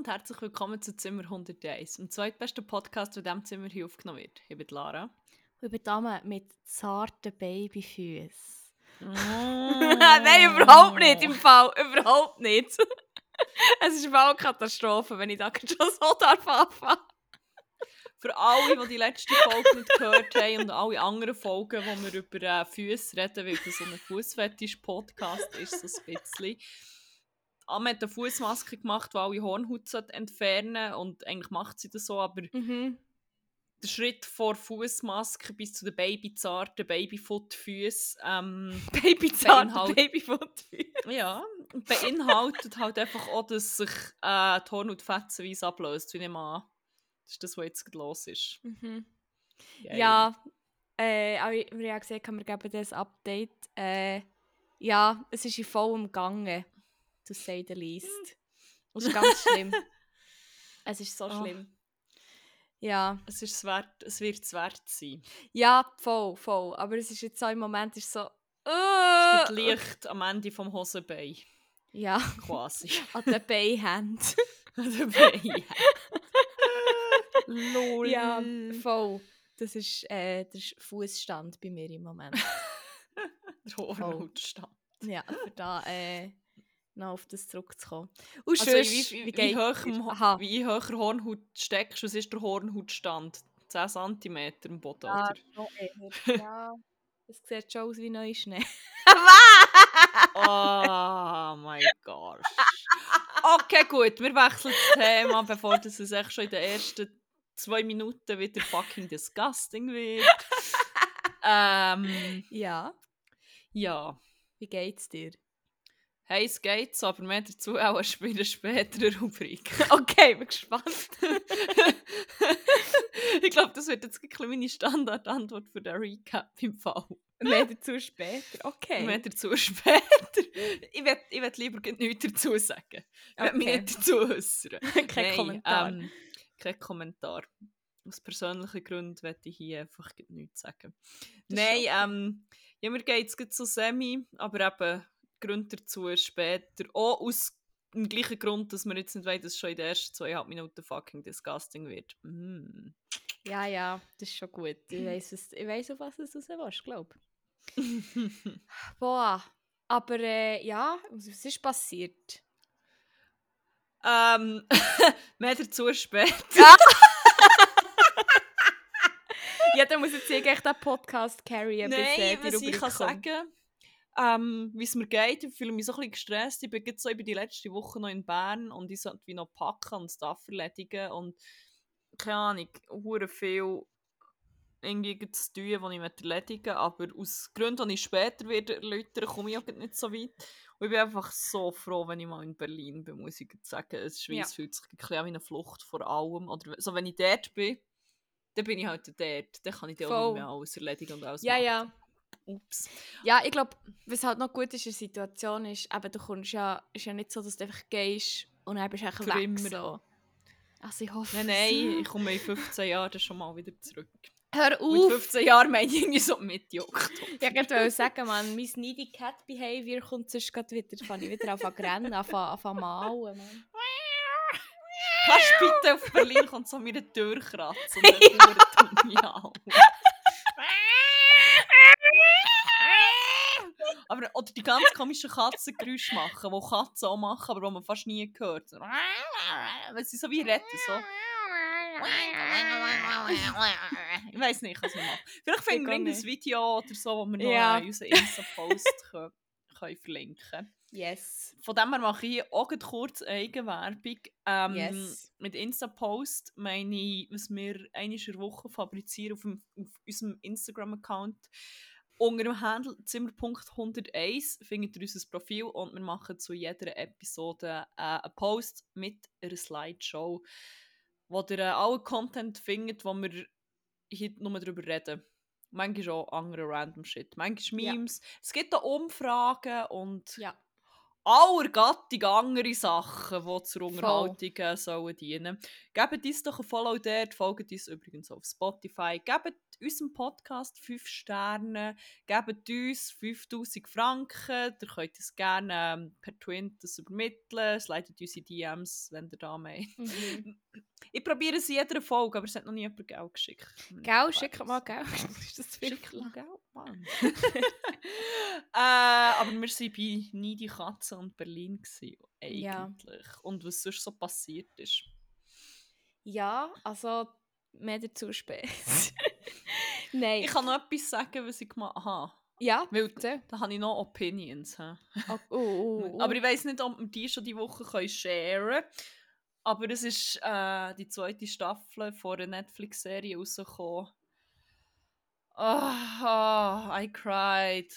Und herzlich willkommen zu Zimmer 101, dem zweitbesten Podcast, der in diesem Zimmer hier aufgenommen wird. Ich bin Lara. Und ich bin Dame mit zarten Babyfüßen. Oh. Nein, überhaupt nicht im Fall. Überhaupt nicht. es ist eine Katastrophe, wenn ich da schon so darf anfangen. Für alle, die die letzte Folge nicht gehört haben und alle anderen Folgen, wo wir über äh, Füße reden, weil das so ein Fußfetisch-Podcast ist, so ein bisschen. Amme hat eine Fußmaske gemacht, die alle Hornhaut entfernen und eigentlich macht sie das so, aber Mhm. der Schritt vor Fußmaske bis zu den babyzarten Babyfoot-Füßen ähm, Babyzarte Beinhalt- Babyfootfüße. ja, beinhaltet halt einfach auch, dass sich äh, die Hornhaut fetzenweise ablöst, wie ich an. Das ist das, was jetzt los ist. Mhm. Geil. Ja, äh, aber wie ja gesehen haben, wir geben das Update. Äh, ja, es ist in vollem Gange, to say the least. Es ist ganz schlimm. Es ist so Ah. schlimm. Ja. Es, ist es wert, es wird es wert sein. Ja, voll, voll. Aber es ist jetzt so im Moment ist so. Es Uh, gibt Licht am Ende vom Hosenbein, ja, quasi. an den Beihand. Der Bein. Lol. ja, voll. Das ist äh, der Fußstand bei mir im Moment. Der Hornhautstand. ja, da äh, noch auf das zurückzukommen. Und Also, sonst, wie, wie, wie, hoch im wie hoch Hornhaut steckst, was ist der Hornhautstand? 10 cm im Boden, Ah, oder? eher. ja, das sieht schon aus wie Neuschnee. Oh mein Gott. Okay, gut, wir wechseln das Thema, bevor das es echt schon in den ersten zwei Minuten wieder fucking disgusting wird. ähm, ja, ja. wie geht's dir? Hey, es geht so, aber mehr dazu auch später spätere Rubrik. Okay, bin gespannt. ich glaube, das wird jetzt meine Standardantwort für den Recap im Fall. Mehr dazu später. Okay. Mehr dazu später. Ich will, ich will lieber nichts dazu sagen. Ich mich Okay. nicht dazu äußern. Kein Nein, Kommentar. Ähm, kein Kommentar. Aus persönlichen Gründen werde ich hier einfach nichts sagen. Das Nein, ähm, ja, mir geht es so semi, aber eben Grund dazu später. Auch aus dem gleichen Grund, dass wir jetzt nicht wollen, dass es schon in den ersten zweieinhalb Minuten fucking disgusting wird. Mm. Ja, ja, das ist schon gut. Ich weiß, was, ich weiss, auf was du raus willst, glaube Boah. Aber äh, ja, was ist passiert? ähm, mehr dazu später. Ja, dann muss jetzt eigentlich den Podcast carryen, bis äh, Nein, die was ich kann kommt. sagen, ähm, wie es mir geht, ich fühle mich so ein bisschen gestresst. Ich bin jetzt so über die letzte Woche noch in Bern und ich sollte wie noch packen und Stuff erledigen und keine Ahnung, hure viel irgendwie zu tun, was ich möchte erledigen aber aus Gründen, die ich später werde erläutern, komme ich auch nicht so weit. Und ich bin einfach so froh, wenn ich mal in Berlin bin, muss ich jetzt sagen. Es wie, Ja. fühlt sich ein bisschen an wie eine Flucht vor allem. Oder so, wenn ich dort bin, dann bin ich halt dort. Dann kann ich dann auch nicht mehr alles erledigen und alles Ja, machen. ja. Ups. Ja, ich glaube, was halt noch gut ist in der Situation ist, eben, du kommst ja, ist ja nicht so, dass du einfach gehst und dann bist du einfach weg. So. Also ich hoffe Nein, nein, ich komme in 15 Jahren schon mal wieder zurück. Hör auf! 15 Jahren meine ich irgendwie so Mitte Oktober. Ich wollte sagen, man, mein Needy Cat Behavior kommt sonst grad wieder. Fange ich wieder an zu rennen, an zu malen. Kannst du bitte auf Berlin kommt so an meine Tür kratzen und dann ja. Aber, oder die ganz komischen Katzengeräusche machen, die Katzen auch machen, aber die man fast nie hört. So, Weil sie so wie retten, so. Ich weiß nicht, was wir machen. Vielleicht finden wir irgendein Video oder so, wo wir noch Ja. in unseren Insta-Post können, können verlinken Yes. Von dem her mache ich hier auch kurz Eigenwerbung. Ähm, Yes. Mit Insta-Post meine ich, was wir der Woche fabrizieren auf, dem, auf unserem Instagram-Account. Unter dem Handle Zimmerpunkt101 findet ihr unser Profil und wir machen zu jeder Episode äh, einen Post mit einer Slideshow, wo ihr äh, allen Content findet, wo wir hier nur darüber reden. Manchmal auch andere random Shit. Manchmal Ja. Memes. Es gibt auch Umfragen und Ja. aller Gattung andere Sachen, die zur Unterhaltung äh, sollen dienen. Gebt uns doch ein Follow dort, folgt uns übrigens auf Spotify. Gebt unserem Podcast 5 Sterne, gebt uns 5000 Franken, ihr könnt es gerne ähm, per Twin das übermitteln, es leitet unsere DMs, wenn ihr da meint. Mhm. Ich probiere es in jeder Folge, aber es hat noch nie jemand Geld geschickt. Gell, schick mal Geld. Ist das Schick wirklich? mal Geld, Mann. äh, aber wir waren bei Nie die Katze und Berlin gewesen, Ja. eigentlich. Und was sonst so passiert ist. Ja, also mehr dazu später. Nein. Ich kann noch etwas sagen, was ich gemacht habe. ja, Weil bitte. da habe ich noch Opinions. hä? Oh, oh, oh, oh. Aber ich weiß nicht, ob wir die schon die Woche können sharen können. Aber es ist äh, die zweite Staffel von einer Netflix-Serie rausgekommen. Ah, I cried.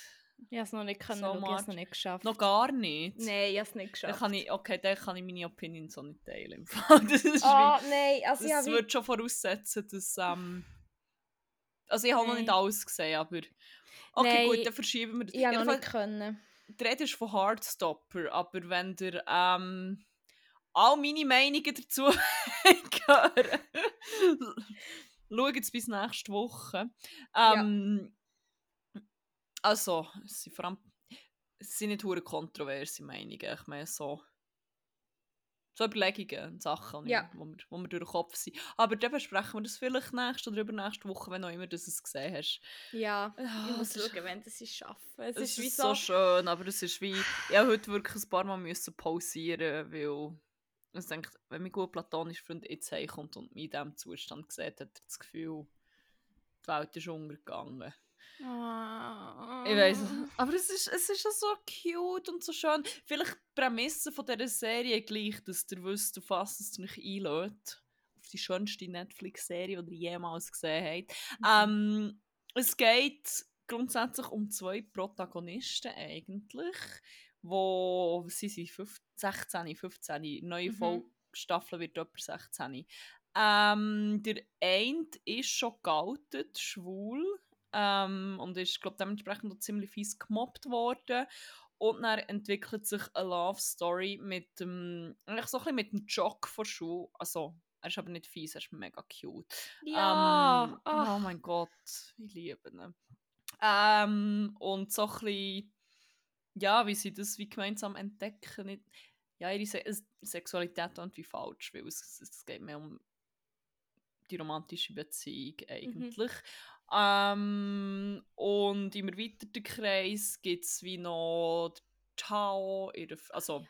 ich habe es noch nicht können, So ich habe noch nicht geschafft. Noch gar nicht. Nein, ich habe es nicht Dann geschafft. kann ich, okay, dann kann ich meine Opinions auch nicht teilen. Das, ist Ah, wie, nein, also das wie- würde schon voraussetzen, dass... Ähm, also ich habe noch nicht Nein. alles gesehen, aber... Okay, Nein, gut, dann verschieben wir das. ich habe noch nicht können. die Rede ist von Heartstopper, aber wenn der ähm, all meine Meinungen dazu hören, schaut es bis nächste Woche. Ähm, Also, es sind vor allem es sind nicht hure kontroverse Meinungen, ich meine so so Überlegungen und Sachen, die Ja. wo, mir, wo mir durch den Kopf sind. Aber dann besprechen wir das vielleicht nächste oder übernächste Woche, wenn auch immer du es gesehen hast. Ja, ich Ah, muss schauen, wenn das ist schaffen. Es, Es ist ist so... so schön, aber es ist wie. Ich habe heute wirklich ein paar Mal müssen pausieren, weil. Ich denke, wenn mein gut platonischer Freund jetzt heimkommt und mich in diesem Zustand sieht, hat er das Gefühl, die Welt ist untergegangen. Ah. Ich weiß Aber es ist, es ist ja so cute und so schön. Vielleicht die Prämisse von dieser Serie gleich, dass ihr wisst, auf was es euch einlädt. Auf die schönste Netflix-Serie, die ihr jemals gesehen habt. Ähm, es geht grundsätzlich um zwei Protagonisten eigentlich, wo sie sind 15, 16, 15, die neue Mhm. Folge Staffel wird etwa 16. Ähm, der eine ist schon geoutet, schwul, ähm, und ist, glaube dementsprechend auch ziemlich fies gemobbt worden. Und dann entwickelt sich eine Love Story mit dem, eigentlich so ein bisschen mit dem Jock von Schuh. Also, er ist aber nicht fies, er ist mega cute. Ja, Ähm, oh mein Gott, ich liebe ihn. Ähm, und so ein bisschen, ja, wie sie das wie gemeinsam entdecken. Ja, ihre Se es- Sexualität und wie falsch, weil es, es, es geht mehr um die romantische Beziehung eigentlich. Ähm, und im erweiterten Kreis gibt es wie noch die Tao, also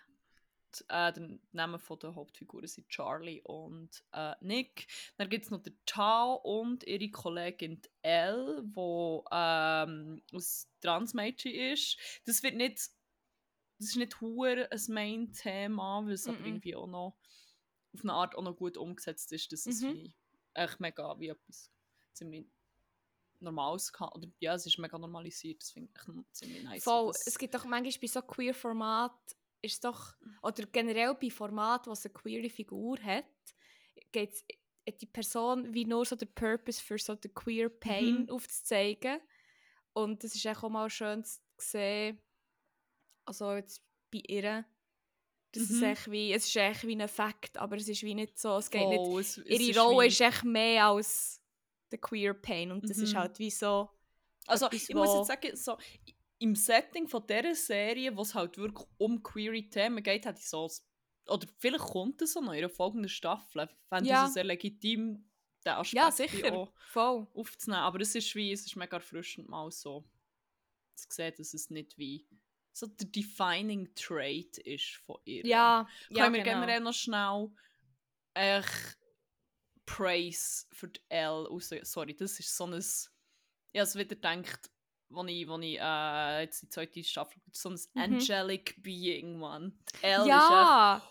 d- äh, der Name von der Hauptfiguren sind Charlie und äh, Nick. Dann gibt es noch den Tao und ihre Kollegin die Elle, die ähm, aus Transmädchen ist. Das wird nicht, das ist nicht hure ein Main-Thema, weil es aber Mhm. irgendwie auch noch auf eine Art auch noch gut umgesetzt ist, dass es Mhm. wie echt mega wie etwas ziemlich Normales kann. Oder ja, es ist mega normalisiert, das finde ich ziemlich nice. Voll. Es gibt doch manchmal bei so Queer-Format ist es doch, oder generell bei Format, was eine queere Figur hat, geht die Person wie nur so der Purpose für so den Queer Pain Mhm. aufzuzeigen. Und das ist auch mal schön zu sehen, also jetzt bei ihr, dass es Mhm. echt wie, es ist echt wie ein Fakt, aber es ist wie nicht so, es geht nicht, Voll, es- es ihre ist Rolle wie- ist echt mehr als der Queer Pain und das ist Mhm. halt wie so, Also etwas, ich muss jetzt sagen, so, im Setting von dieser Serie, wo es halt wirklich um queere Themen geht, hätte ich so, oder vielleicht kommt es so noch in einer folgenden Staffel, fände Ja. ich es sehr legitim, den Aspekt ja sicher, auch voll. aufzunehmen. Aber es ist wie, es ist mega erfrischend mal so zu sehen, dass es nicht wie so der defining trait ist von ihr. Ja, ja Können wir genau. generell noch schnell echt Praise für die L raus... Sorry, das ist so ein... Ich habe es wieder gedacht, als ich, wo ich äh, jetzt die zweite Staffel... So ein Mhm. angelic being, man. Die L ist echt... ja,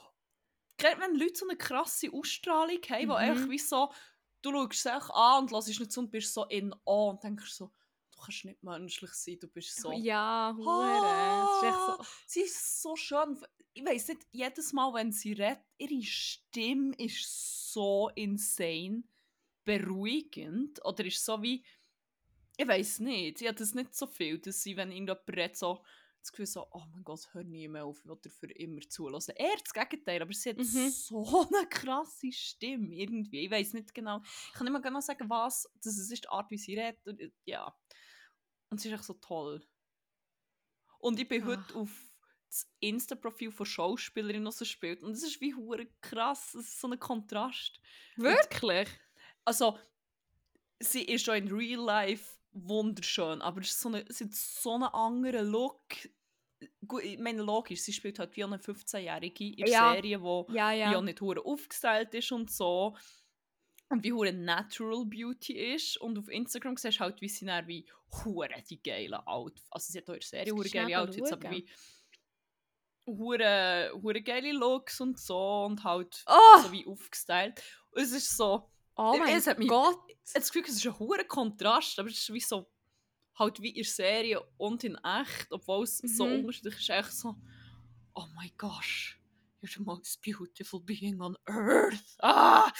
Gerade wenn Leute so eine krasse Ausstrahlung haben, wo Mhm. echt wie so... Du schaust es an und hörst nicht zu und bist so in Awe und denkst so, du kannst nicht menschlich sein, du bist so... ja, hure. Echt so, Sie ist so schön. Ich weiß nicht, jedes Mal, wenn sie redet, ihre Stimme ist so insane beruhigend. Oder ist so wie. Ich weiß nicht. Sie hat das nicht so viel, dass sie, wenn irgendjemand redet, so das Gefühl so, oh mein Gott, hör nie mehr auf, ich will dir für immer zulassen. Eher das Gegenteil, aber sie hat Mhm. so eine krasse Stimme irgendwie. Ich weiß nicht genau, ich kann nicht mehr genau sagen, was, das ist die Art, wie sie redet. Und, ja. Und sie ist echt so toll. Und ich bin Ah. heute auf das Insta-Profil von Schauspielerin, die sie spielt. Und das ist wie hure krass, das ist so ein Kontrast. Wirklich? Also, sie ist schon in Real Life wunderschön, aber es ist so eine, sie hat so einen anderen Look. Gut, ich meine, logisch, sie spielt halt wie eine 15-Jährige in Ja. Serie, wo Ja, ja. auch nicht hure aufgestylt ist und so. Und wie hure Natural Beauty ist. Und auf Instagram siehst du halt, wie sie dann wie hure die geilen Outfits. Also sie hat auch in der Serie hure geile Outfits, aber wie hure, hure geile Looks und so und halt Oh, so wie aufgestylt. Und es ist so, oh mein es hat mich- Gott. ich das Gefühl, es ist ein hoher Kontrast, aber es ist wie so, halt wie in Serie und in echt, obwohl es so Mhm. unterschiedlich ist, echt so, oh my gosh, you're the most beautiful being on earth. Ah!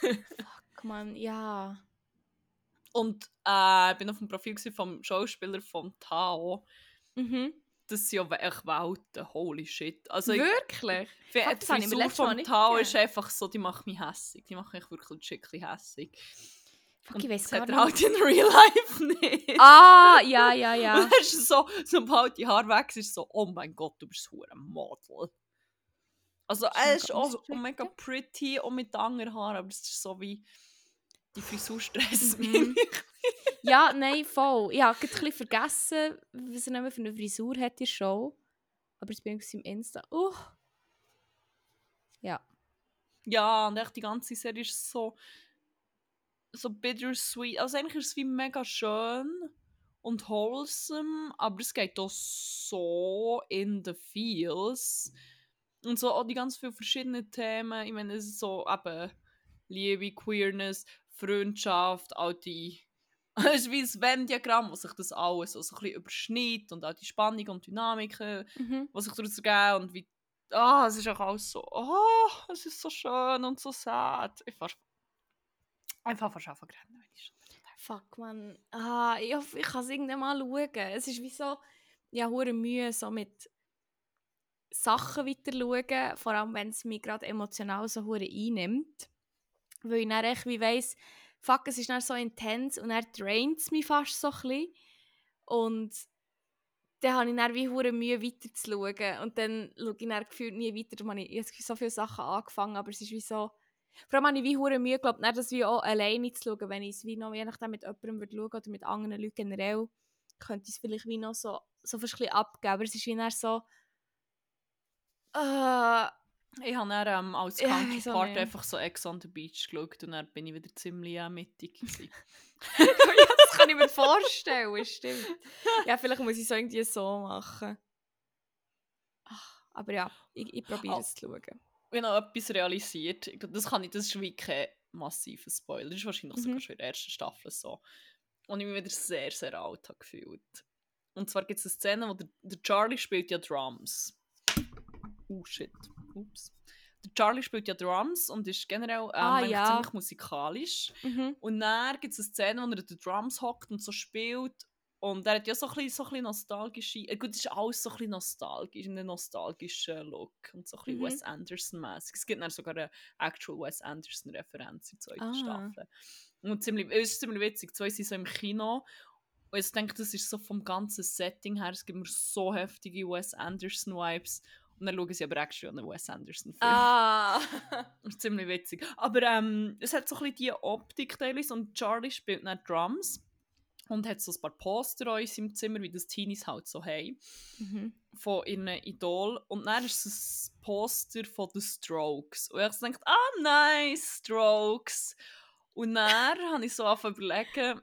Fuck, man, ja. und äh, ich bin auf dem Profil vom Schauspieler von Tao. Mhm. Das sind ja echt Welten, holy shit. Also ich, Wirklich? die ich mir Frisur letztes Mal vom gegeben. ist einfach so, die macht mich hässig. Die macht mich wirklich schicklich hässig. Fuck, Und ich weiß gar nicht. halt in real life nicht. Ah, ja, ja, ja. Und ist es so, sobald die Haare weg ist so, oh mein Gott, du bist ein Model. Also er ist auch checken. mega pretty, auch mit langen Haaren, aber es ist so wie, die Frisur stresst Mhm. mich. Ja, nein, voll. Ich habe ein bisschen vergessen, was er für eine Frisur hat in der Show. Aber jetzt bin ich im Insta. Uh. Ja. Ja, und echt die ganze Serie ist so, so bittersweet. Also eigentlich ist es wie mega schön und wholesome, aber es geht auch so in the feels. Und so auch die ganz vielen verschiedenen Themen. Ich meine, es ist so eben Liebe, Queerness, Freundschaft, all die. Es ist wie ein Venn-Diagramm, wo sich das alles so, so ein bisschen überschneidet und auch die Spannung und Dynamiken Mhm. was sich daraus ergeben und wie. Ah, es ist auch alles so. Oh, es ist so schön und so sad. Ich fast. Einfach fast anfangen rennen. Fuck, man. Ah, ich hoffe, ich kann es irgendwann mal schauen. Es ist wie so, ja, hure Mühe so mit Sachen weiter schauen, vor allem wenn es mich gerade emotional so hure einnimmt. Weil ich dann echt wie weiss, fuck, es ist dann so intens und dann draint es mich fast so ein bisschen. Und dann habe ich dann wie hure Mühe weiter zu schauen. Und dann schaue ich dann gefühlt nie weiter. Darum habe ich, habe so viele Sachen angefangen, aber es ist wie so... Vor allem habe ich wie hure Mühe, glaube ich, das wie auch alleine zu schauen. Wenn ich es wie noch, je nachdem mit jemandem würde schauen oder mit anderen Leuten generell, könnte ich es vielleicht wie noch so, so fast ein bisschen abgeben. Aber es ist wie dann so... Äh, Ich habe dann ähm, als Counterpart einfach so Ex on the Beach geschaut und dann bin ich wieder ziemlich äh, mittig. ja, das kann ich mir vorstellen, stimmt. Ja, vielleicht muss ich es so irgendwie so machen. Ach, Aber ja, ich, ich probiere Oh. es zu schauen. ich habe noch etwas realisiert. Das, kann ich, das ist wie kein massiver Spoiler. Das ist wahrscheinlich Mhm. sogar schon in der ersten Staffel so. Und ich mich wieder sehr, sehr alt habe gefühlt. Und zwar gibt es eine Szene, wo der, der Charlie spielt ja Drums. Oh shit. Ups. Der Charlie spielt ja Drums und ist generell ähm, Ah, ja. ziemlich musikalisch. Mhm. Und dann gibt es eine Szene, wo er den Drums hockt und so spielt. Und er hat ja so ein bisschen, so ein bisschen nostalgische... Äh, gut, es ist alles so ein bisschen nostalgisch, einen nostalgischen Look. Und so ein bisschen Mhm. Wes Anderson-mäßig. Es gibt dann sogar eine actual Wes Anderson-Referenz in der zweiten Ah. Staffel. Und ziemlich, es ist ziemlich witzig. Zwei sind so im Kino. Und ich denke, das ist so vom ganzen Setting her, es gibt mir so heftige Wes Anderson-Vibes. Und dann schauen sie aber actually an einen Wes Anderson-Film. Ah. Das ist ziemlich witzig. Aber ähm, es hat so ein bisschen die Optik teilweise und Charlie spielt dann Drums und hat so ein paar Poster in seinem Zimmer, wie das Teenies halt so haben, mhm. von ihren Idol. Und dann ist es ein Poster von den Strokes. Und ich denke, ah nice, Strokes. Und dann habe ich so angefangen zu überlegen,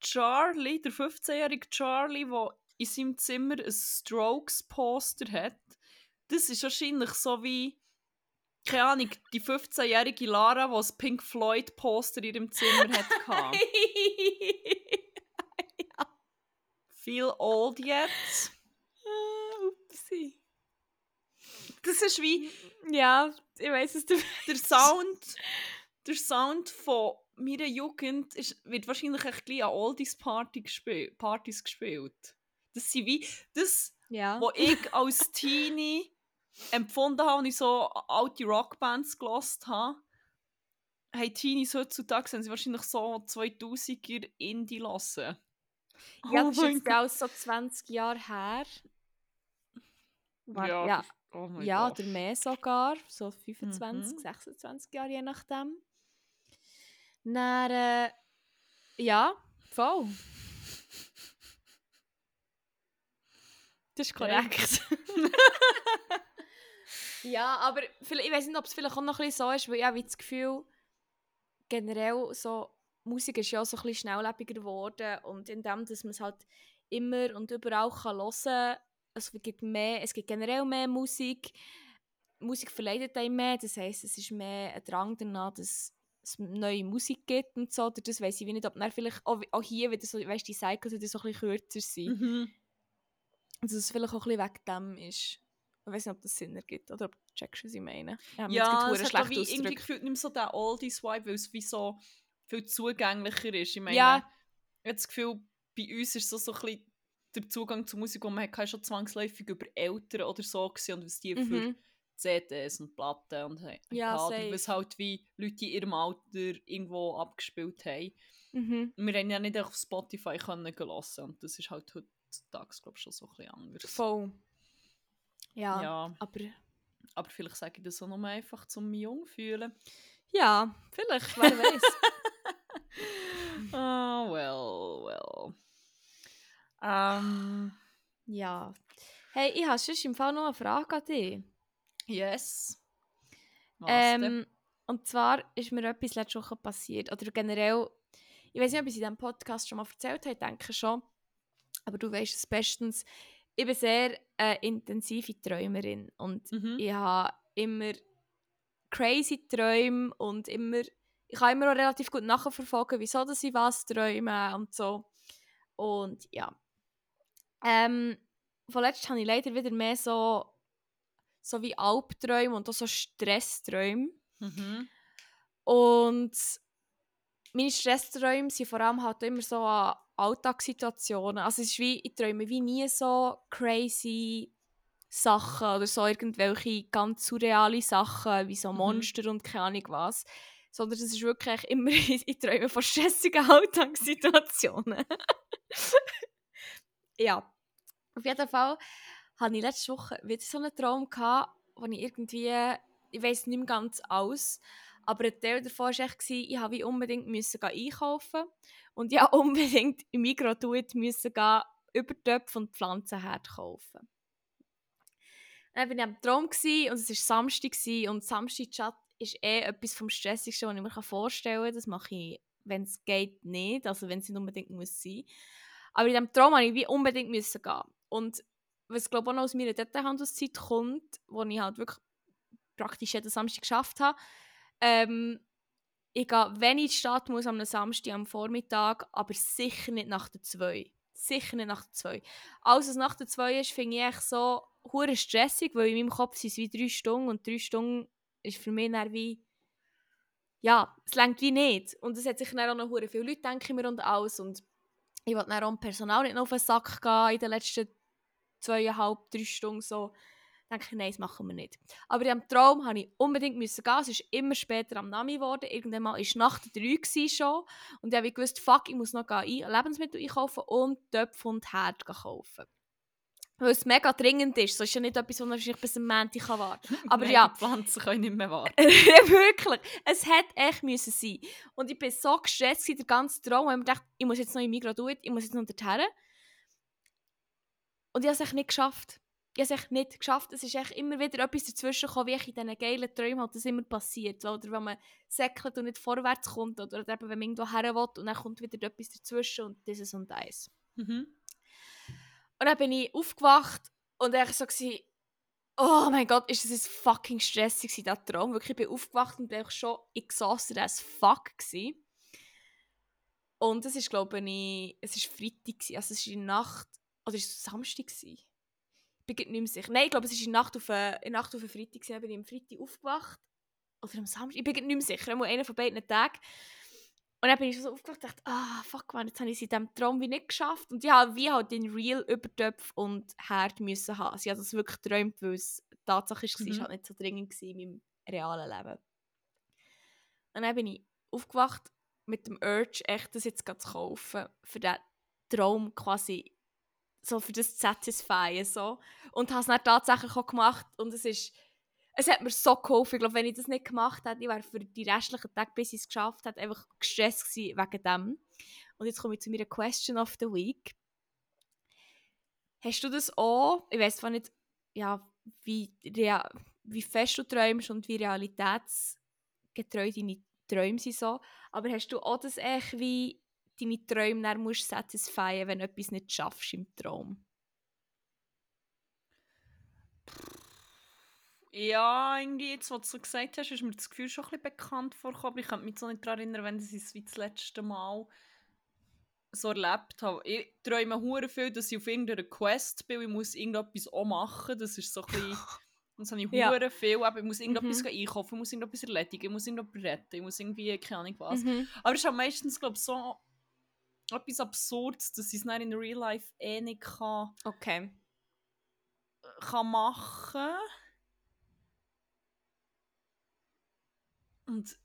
Charlie, der 15-jährige Charlie, der in seinem Zimmer ein Strokes-Poster hat, das ist wahrscheinlich so wie, keine Ahnung, die 15-jährige Lara, die ein Pink Floyd-Poster in ihrem Zimmer hatte. Feel old yet? Ah, Upsi. Das ist wie Ja, ich weiß es. Der Sound, der Sound von meiner Jugend ist, wird wahrscheinlich echt gleich an Oldies Party gespielt, Partys gespielt. Das sind wie, das, Ja. was ich als Teenie empfunden habe, und ich so alte Rockbands gelost habe, haben Teenies heutzutage, haben sie wahrscheinlich so 2000er Indie lassen. ja, Oh das ist jetzt auch so 20 Jahre her. Warte, Ja, ja, oh ja oder mehr sogar. So 25, Mhm. 26 Jahre, je nachdem. Dann, äh, ja, voll. Das ist korrekt. ja, aber ich weiß nicht, ob es vielleicht auch noch ein bisschen so ist, weil ich habe das Gefühl, generell so, Musik ist ja auch so ein bisschen schnelllebiger geworden und indem, dass man es halt immer und überall kann hören kann, es gibt, mehr, es gibt generell mehr Musik, Musik verleitet einem mehr, das heisst, es ist mehr ein Drang danach, dass es neue Musik gibt und so, oder das weiss ich nicht, ob dann vielleicht auch, auch hier wieder so, weißt, die Cycles wieder so ein bisschen kürzer sind. Mhm. Und dass es vielleicht auch ein bisschen wegen dem ist. Ich weiß nicht, ob das Sinn ergibt oder ob du checkst, was ich meine. Ja, gerade es hat wie irgendwie gefühlt nicht mehr so der Oldies-Vibe, weil es wie so viel zugänglicher ist. Ich meine, Ja. ich habe das Gefühl, bei uns ist so, so ein bisschen der Zugang zur Musik, den man hatte, schon zwangsläufig über Eltern oder so gewesen, und was die für Mhm. CDs und Platten und Ja, oder was halt wie Leute in ihrem Alter irgendwo abgespielt haben. Mhm. Wir haben ja nicht auf Spotify können gelassen und das ist halt heutzutage, glaube ich, schon so ein bisschen anders. Voll. Ja, Ja, aber aber vielleicht sage ich das auch nur einfach, um mich jung zu fühlen. ja, vielleicht, wer weiß. Oh, well, well. Ähm, ja. Hey, ich habe sonst im Fall noch eine Frage an dich. yes. Was denn? Ähm, und zwar ist mir etwas letzte Woche passiert. Oder generell, ich weiß nicht, ob ich es in diesem Podcast schon mal erzählt habe, ich denke schon. Aber du weißt es bestens. Ich bin sehr äh, intensive Träumerin. Und Mhm. ich habe immer crazy Träume und immer, ich kann immer auch relativ gut nachverfolgen, wieso dass ich was träume und so. Und ja. Ähm, vorletzt habe ich leider wieder mehr so, so wie Albträume und auch so Stressträume. Mhm. Und meine Stressträume sind vor allem halt immer so an Alltagssituationen. Also es ist wie, ich träume wie nie so crazy Sachen oder so irgendwelche ganz surreale Sachen, wie so Mhm. Monster und keine Ahnung was. Sondern es ist wirklich immer, ich träume von stressigen Alltagssituationen. ja, auf jeden Fall hatte ich letzte Woche wieder so einen Traum, gehabt, wo ich irgendwie, ich weiß nicht mehr ganz alles, aber ein Teil davon war echt, ich wie unbedingt müssen einkaufen und ja unbedingt im Migros müssen gehen, Übertöpfe und Pflanzenherd kaufen. Dann war ich am Traum und es war Samstag und Samstag-Chat ist eh etwas vom Stressigsten, was ich mir vorstellen kann. Das mache ich, wenn es geht, nicht, also wenn es nicht unbedingt muss sein. Aber in diesem Traum musste ich wie unbedingt müssen gehen. Und was glaube ich auch noch aus meiner Detailhandelszeit kommt, wo ich halt wirklich praktisch jeden Samstag geschafft habe, ähm, ich gehe, wenn ich in die Stadt muss, am Samstag am Vormittag, aber sicher nicht nach der 2. Sicher nicht nach der 2. Alles, was nach der 2 ist, finde ich echt so hure stressig, weil in meinem Kopf sind es wie drei Stunden und drei Stunden ist für mich dann wie ja, es längt wie nicht. Und es hat sicher dann auch noch hure viele Leute, denke ich mir, und alles. Und ich will dann auch dem Personal nicht noch auf den Sack gehen in den letzten zweieinhalb, drei Stunden so. Denke ich, nein, das machen wir nicht. Aber in diesem Traum musste ich unbedingt müssen gehen. Es ist immer später am Nami geworden. Irgendwann mal war Nacht drei schon. Und ich habe gewusst, fuck, ich muss noch gehen, ein- Lebensmittel einkaufen und Töpfe und Herd kaufen. Weil es mega dringend ist. So ist ja nicht etwas, was wahrscheinlich bis am Montag warten kann. Aber Nein, ja, Die Pflanzen können nicht mehr warten. wirklich. Es hätte echt müssen sein. Und ich war so gestresst, der ganze Traum, weil ich mir dachte, ich muss jetzt noch in Migros tun, ich muss jetzt noch dorthin. Und ich habe es echt nicht geschafft. Ich habe es echt nicht geschafft. Es ist echt immer wieder etwas dazwischen gekommen, wie ich in diesen geilen Träumen halt das immer passiert. Oder wenn man säckelt und nicht vorwärts kommt. Oder eben, wenn man irgendwo her will und dann kommt wieder etwas dazwischen und dieses und das. Mhm. Und dann bin ich aufgewacht und ich so gewesen, oh mein Gott, ist das ein fucking stressig gewesen, der Traum. Wirklich, ich bin aufgewacht und bin schon exhausted as fuck gewesen. Und es ist, glaube ich, es ist Freitag gewesen, also es der Nacht, oder ist es Samstag gewesen? Ich bin nicht mehr sicher. Nein, ich glaube, es ist in der Nacht auf, äh, in der Nacht auf einen Freitag gewesen, bin ich am Freitag aufgewacht. Oder am Samstag, ich bin nicht mehr sicher, nur einer von beiden Tagen. Und dann bin ich so aufgewacht und dachte, ah, fuck man, jetzt habe ich es in diesem Traum wie nicht geschafft. Und ich habe wie halt den Real Übertöpf und Herd müssen haben. Sie hat das wirklich geträumt, weil es Tatsache war, mhm. es halt nicht so dringend in meinem realen Leben. Und dann bin ich aufgewacht mit dem Urge, echt das jetzt zu kaufen, für diesen Traum quasi so für das satisfyen. So. Und habe es dann tatsächlich auch gemacht und es ist es hat mir so geholfen. Ich glaube, wenn ich das nicht gemacht hätte, ich wäre für die restlichen Tage, bis ich es geschafft habe, einfach gestresst gewesen wegen dem. Und jetzt komme ich zu meiner Question of the Week. Hast du das auch? Ich weiß zwar nicht, ja, wie, wie fest du träumst und wie realitätsgetreu deine Träume sind so, aber hast du auch das echt wie deine Träume dann musst satisfyen, wenn du etwas nicht schaffst im Traum? Ja, irgendwie, jetzt, was du so gesagt hast, ist mir das Gefühl schon ein bisschen bekannt vorgekommen. Ich kann mich so nicht daran erinnern, wenn ich es wie das letzte Mal so erlebt habe. Ich träume hure viel, dass ich auf irgendeiner Quest bin, ich muss irgendetwas auch machen. Das ist so ein bisschen... Das habe ich ja. hure viel, aber ich muss irgendetwas mhm. einkaufen, ich muss irgendetwas erledigen, ich muss irgendetwas retten, ich muss irgendwie, keine Ahnung was. Mhm. Aber es ist auch meistens, glaube ich, so etwas Absurdes, dass ich es in Real Life eh nicht kann, okay. kann machen. Und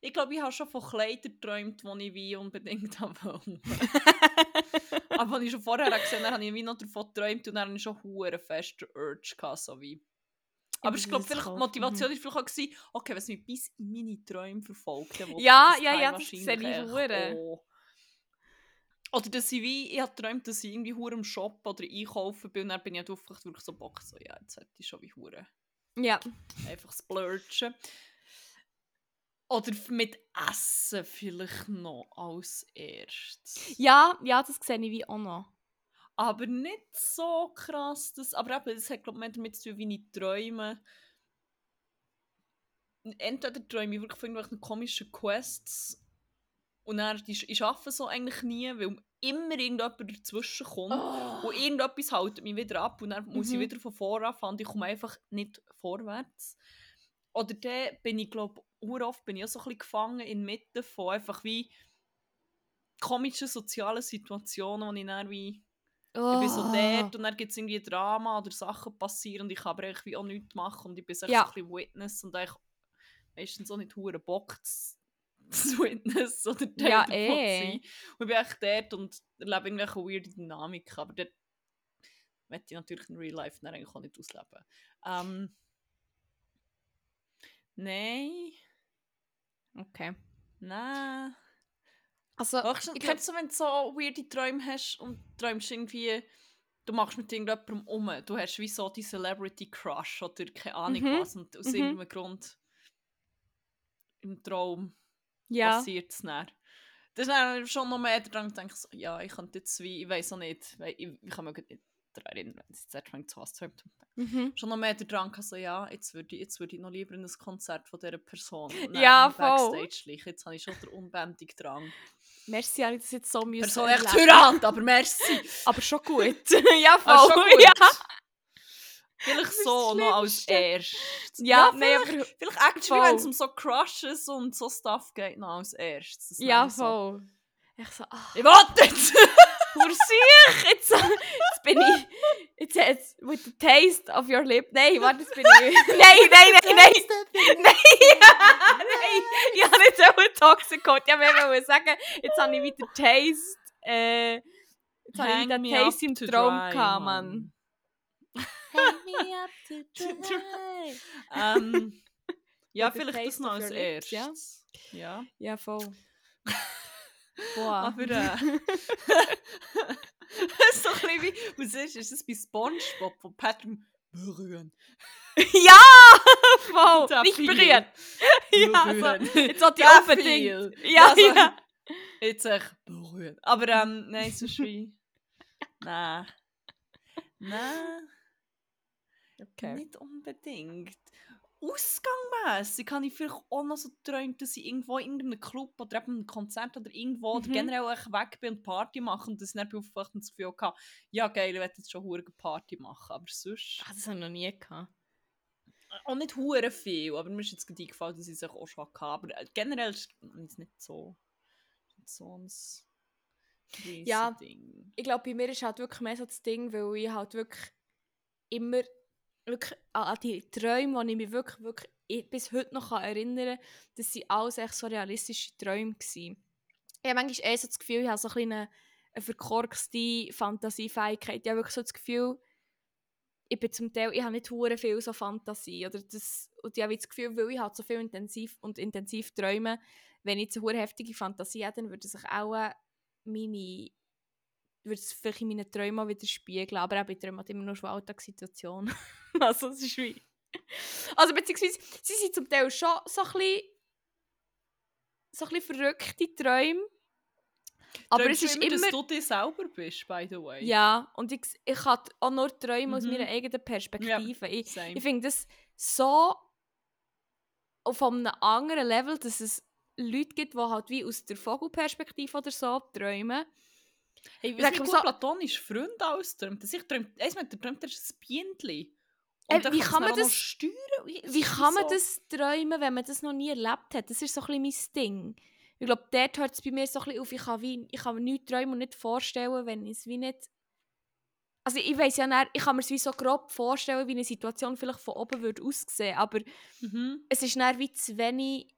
ich glaube, ich habe schon von Kleidern geträumt, die ich wie unbedingt habe. Aber als ich schon vorher gesehen habe, habe ich wie noch davon geträumt und dann hatte ich schon einen festen Urge. Gehabt, so wie. Aber ich glaube, vielleicht die Motivation war vielleicht auch, gewesen, okay, es mich bis in meine Träume verfolgt, Ja, ja, ja, das sehe ich hure. Oder dass ich wie, ich habe geträumt, dass ich irgendwie hure im Shop oder einkaufen bin und dann bin ich halt aufgewacht wirklich so Bock, so, ja, jetzt hätte ich schon wie hure. Ja. Einfach splurgen. Oder mit Essen vielleicht noch als erstes. Ja, ja, das sehe ich wie auch noch. Aber nicht so krass. Das, aber eben, das hat glaube ich damit zu tun, wie ich träume. Entweder träume ich wirklich von irgendwelchen komischen Quests und dann, ich, ich arbeite so eigentlich nie, weil immer irgendjemand dazwischen kommt oh. und irgendetwas hält mich wieder ab und dann mhm. muss ich mhm. wieder von vorne anfangen ich komme einfach nicht vorwärts. Oder dann bin ich glaube oft bin ich auch so ein bisschen gefangen inmitten von einfach wie komischen sozialen Situationen, wo ich dann wie oh. ich bin so dort und dann gibt es irgendwie Drama oder Sachen passieren und ich kann aber irgendwie auch nichts machen und ich bin so ja. ein bisschen Witness und ich meistens auch nicht hure Bock zu, Witness oder Teil ja, eh. Und ich bin echt dort und erlebe irgendwelche weirde Dynamik, aber dort möchte ich natürlich in Real Life dann eigentlich auch nicht ausleben. Ähm, Nein. Okay. Nein. Also, Höchstens, ich glaube, so, wenn du so weirde Träume hast und träumst irgendwie, du machst mit irgendjemandem um, du hast wie so die Celebrity Crush oder keine Ahnung mhm. was und aus mhm. irgendeinem Grund im Traum ja. passiert es dann. Das ist dann schon noch mehr dran, denke ich so, ja, ich könnte jetzt wie, ich weiß auch nicht, ich, ich kann mich nicht daran erinnern, wenn es jetzt anfängt zu hassen. Mhm. Schon noch mehr der Drang, also ja, jetzt würde ich, jetzt ich noch lieber in ein Konzert von dieser Person ja, voll. Backstage schleichen. Jetzt habe ich schon den unbändigen Drang. Merci, habe ich das jetzt so müssen Person echt Tyrant, aber merci. aber schon gut. ja, voll. Ah, schon gut. Ja. Vielleicht so noch als erstes. Ja, ja vielleicht, nee, vielleicht actually, wenn es um so Crushes und so Stuff geht, noch als erstes. Ja, voll. So. Ich so, ach. Ich warte jetzt! Pur Jetzt, jetzt bin ich. Jetzt, jetzt, with the taste of your lip. Nein, warte, jetzt bin ich. nein, nein, nein, nein! Nein! nein! Ich habe nicht so einen Toxicot. Ich wollte sagen, jetzt habe ich wieder Taste. Äh, jetzt habe ich wieder Taste im Traum gehabt, Mann. Hang me up to dry. um, ja, vielleicht das noch als erstes. Ja? ja. Ja, voll. Boah. Aber äh, so ein bisschen wie, was ist, ist das bei Spongebob von Patrick berühren? ja! Voll! Nicht berühren! ja, also, jetzt hat die unbedingt. Ja, ja. ja. Jetzt echt berühren. Aber ähm, nein, so schön. nein. Nein. Okay. Nicht unbedingt ausgangmässig habe ich vielleicht auch noch so geträumt, dass ich irgendwo in irgendeinem Club oder eben einem Konzert oder irgendwo mhm. oder generell weg bin und Party mache und ich dann aufgewacht und das Gefühl hatte, ja geil, ich werde jetzt schon eine Party machen, aber sonst... Ach, das habe ich noch nie gehabt. auch nicht hure viel, aber mir ist jetzt gerade eingefallen, dass ich es auch schon hatte. Aber äh, generell ist es nicht so, nicht so ein Ja, Ding. ich glaube, bei mir ist halt wirklich mehr so das Ding, weil ich halt wirklich immer wirklich an die Träume, die ich mich wirklich, wirklich bis heute noch erinnern kann, dass sie alles echt so realistische Träume waren. Ich habe manchmal eher so das Gefühl, ich habe so ein eine, eine verkorkste Fantasiefähigkeit. Ich habe wirklich so das Gefühl, ich bin zum Teil, ich habe nicht hure viel so Fantasie oder das, und ich habe das Gefühl, weil ich halt so viel intensiv und intensiv träume, wenn ich so eine heftige Fantasie hätte, dann würde sich auch meine würde es vielleicht in meinen Träumen widerspiegeln, aber auch bei Träumen immer nur schon Alltagssituationen. also es ist wie... Also beziehungsweise, sie sind zum Teil schon so ein bisschen, so ein bisschen verrückte Träume. Aber Träumst es ist immer, dass du dir selber bist, by the way. Ja, und ich, ich kann auch nur träumen mhm. aus meiner eigenen Perspektive. Ja, ich ich finde das so auf einem anderen Level, dass es Leute gibt, die halt wie aus der Vogelperspektive oder so träumen. Hey, wie viel so, platonisch Freund austräumt. Ich träumt, eins mit der träumt, ist ein Bienenli. Äh, wie kann man das steuern? Wie, wie kann man so? das träumen, wenn man das noch nie erlebt hat? Das ist so ein bisschen mein Ding. Ich glaube, dort hört es bei mir so ein bisschen auf. Ich kann, wie, ich kann mir nichts träumen und nicht vorstellen, wenn ich es wie nicht... Also ich weiß ja nicht, ich kann mir es wie so grob vorstellen, wie eine Situation vielleicht von oben würde aussehen, aber mhm. es ist dann wie zu wenig